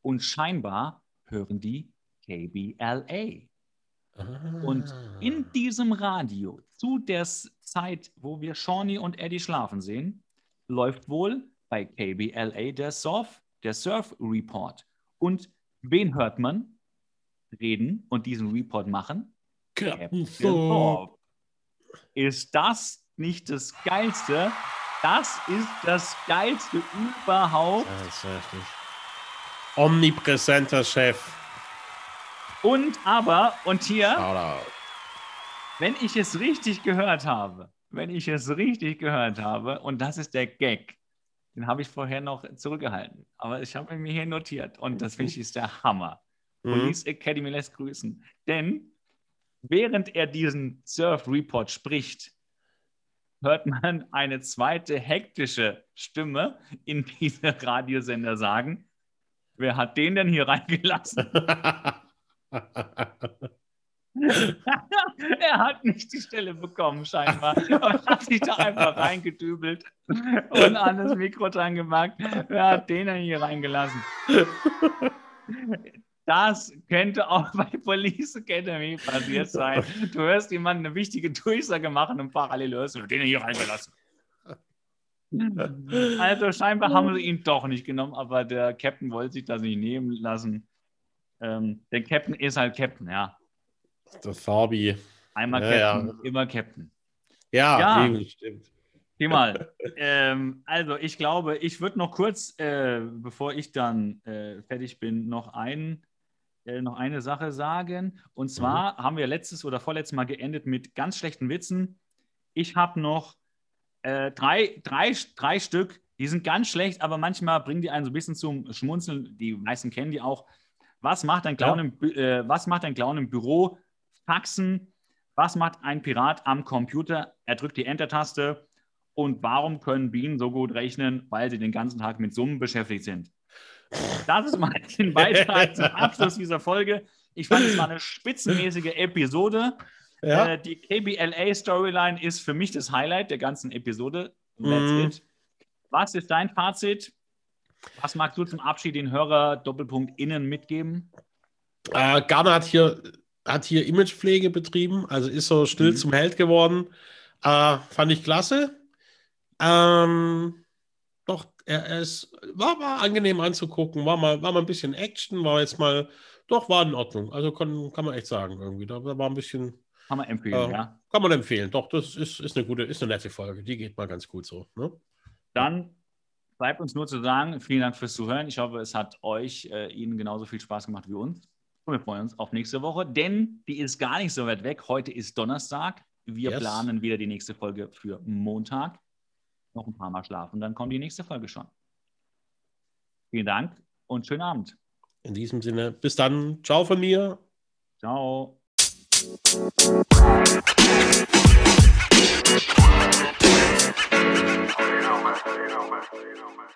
Und scheinbar hören die KBLA. Und Ah. in diesem Radio, zu der Zeit, wo wir Shawnee und Eddie schlafen sehen, läuft wohl bei KBLA der Surf, der Surf Report. Und wen hört man reden und diesen Report machen? Captain. Thorpe. Ist das nicht das Geilste? Das ist das Geilste überhaupt. Ja, ist heftig. Omnipräsenter Chef. Und aber, und hier, Shoutout. wenn ich es richtig gehört habe, wenn ich es richtig gehört habe, und das ist der Gag, den habe ich vorher noch zurückgehalten, aber ich habe ihn mir hier notiert und das finde ich ist der Hammer. Mhm. Police Academy lässt grüßen. Denn während er diesen Surf Report spricht, hört man eine zweite hektische Stimme in diesem Radiosender sagen, wer hat den denn hier reingelassen? er hat nicht die Stelle bekommen, scheinbar. Aber hat sich da einfach reingedübelt und an das Mikro dran gemacht. Wer hat den denn hier reingelassen? Das könnte auch bei Police Academy passiert sein. Du hörst jemanden eine wichtige Durchsage machen und parallel hörst du den hier reingelassen. Also scheinbar haben sie ihn doch nicht genommen, aber der Captain wollte sich das nicht nehmen lassen. Ähm, der Captain ist halt Captain, ja. Der Fabi. Einmal Ja, Captain, immer Captain. Ja, Ja. eben, stimmt. Geh mal. ähm, also ich glaube, ich würde noch kurz, äh, bevor ich dann äh, fertig bin, noch, ein, äh, noch eine Sache sagen. Und zwar haben wir letztes oder vorletztes Mal geendet mit ganz schlechten Witzen. Ich habe noch äh, drei, drei, drei Stück, die sind ganz schlecht, aber manchmal bringen die einen so ein bisschen zum Schmunzeln. Die meisten kennen die auch. Was macht ein Clown, Ja. im, äh, was macht ein Clown im Büro? Faxen. Was macht ein Pirat am Computer? Er drückt die Enter-Taste. Und warum können Bienen so gut rechnen? Weil sie den ganzen Tag mit Summen beschäftigt sind. Das ist mal ein Beitrag zum Abschluss dieser Folge. Ich fand, es war eine spitzenmäßige Episode. Ja. Äh, die KBLA-Storyline ist für mich das Highlight der ganzen Episode. It. Was ist dein Fazit? Was magst du zum Abschied den Hörer Doppelpunkt innen mitgeben? Äh, Garner hat hier, hat hier Imagepflege betrieben, also ist so still Mhm. zum Held geworden. Äh, fand ich klasse. Ähm, er, ist, war, war angenehm anzugucken, war mal, war mal ein bisschen Action, war jetzt mal, doch, war in Ordnung. Also kann, kann man echt sagen, irgendwie. Da war ein bisschen, Kann man empfehlen, äh, ja. kann man empfehlen. Doch, das ist, ist eine gute, ist eine nette Folge. Die geht mal ganz gut so. Ne? Dann bleibt uns nur zu sagen, vielen Dank fürs Zuhören. Ich hoffe, es hat euch, äh, Ihnen genauso viel Spaß gemacht wie uns. Und wir freuen uns auf nächste Woche, denn die ist gar nicht so weit weg. Heute ist Donnerstag. Wir Yes. planen wieder die nächste Folge für Montag. Noch ein paar Mal schlafen, dann kommt die nächste Folge schon. Vielen Dank und schönen Abend. In diesem Sinne, bis dann. Ciao von mir. Ciao. You know, man. You know, man. You know, man.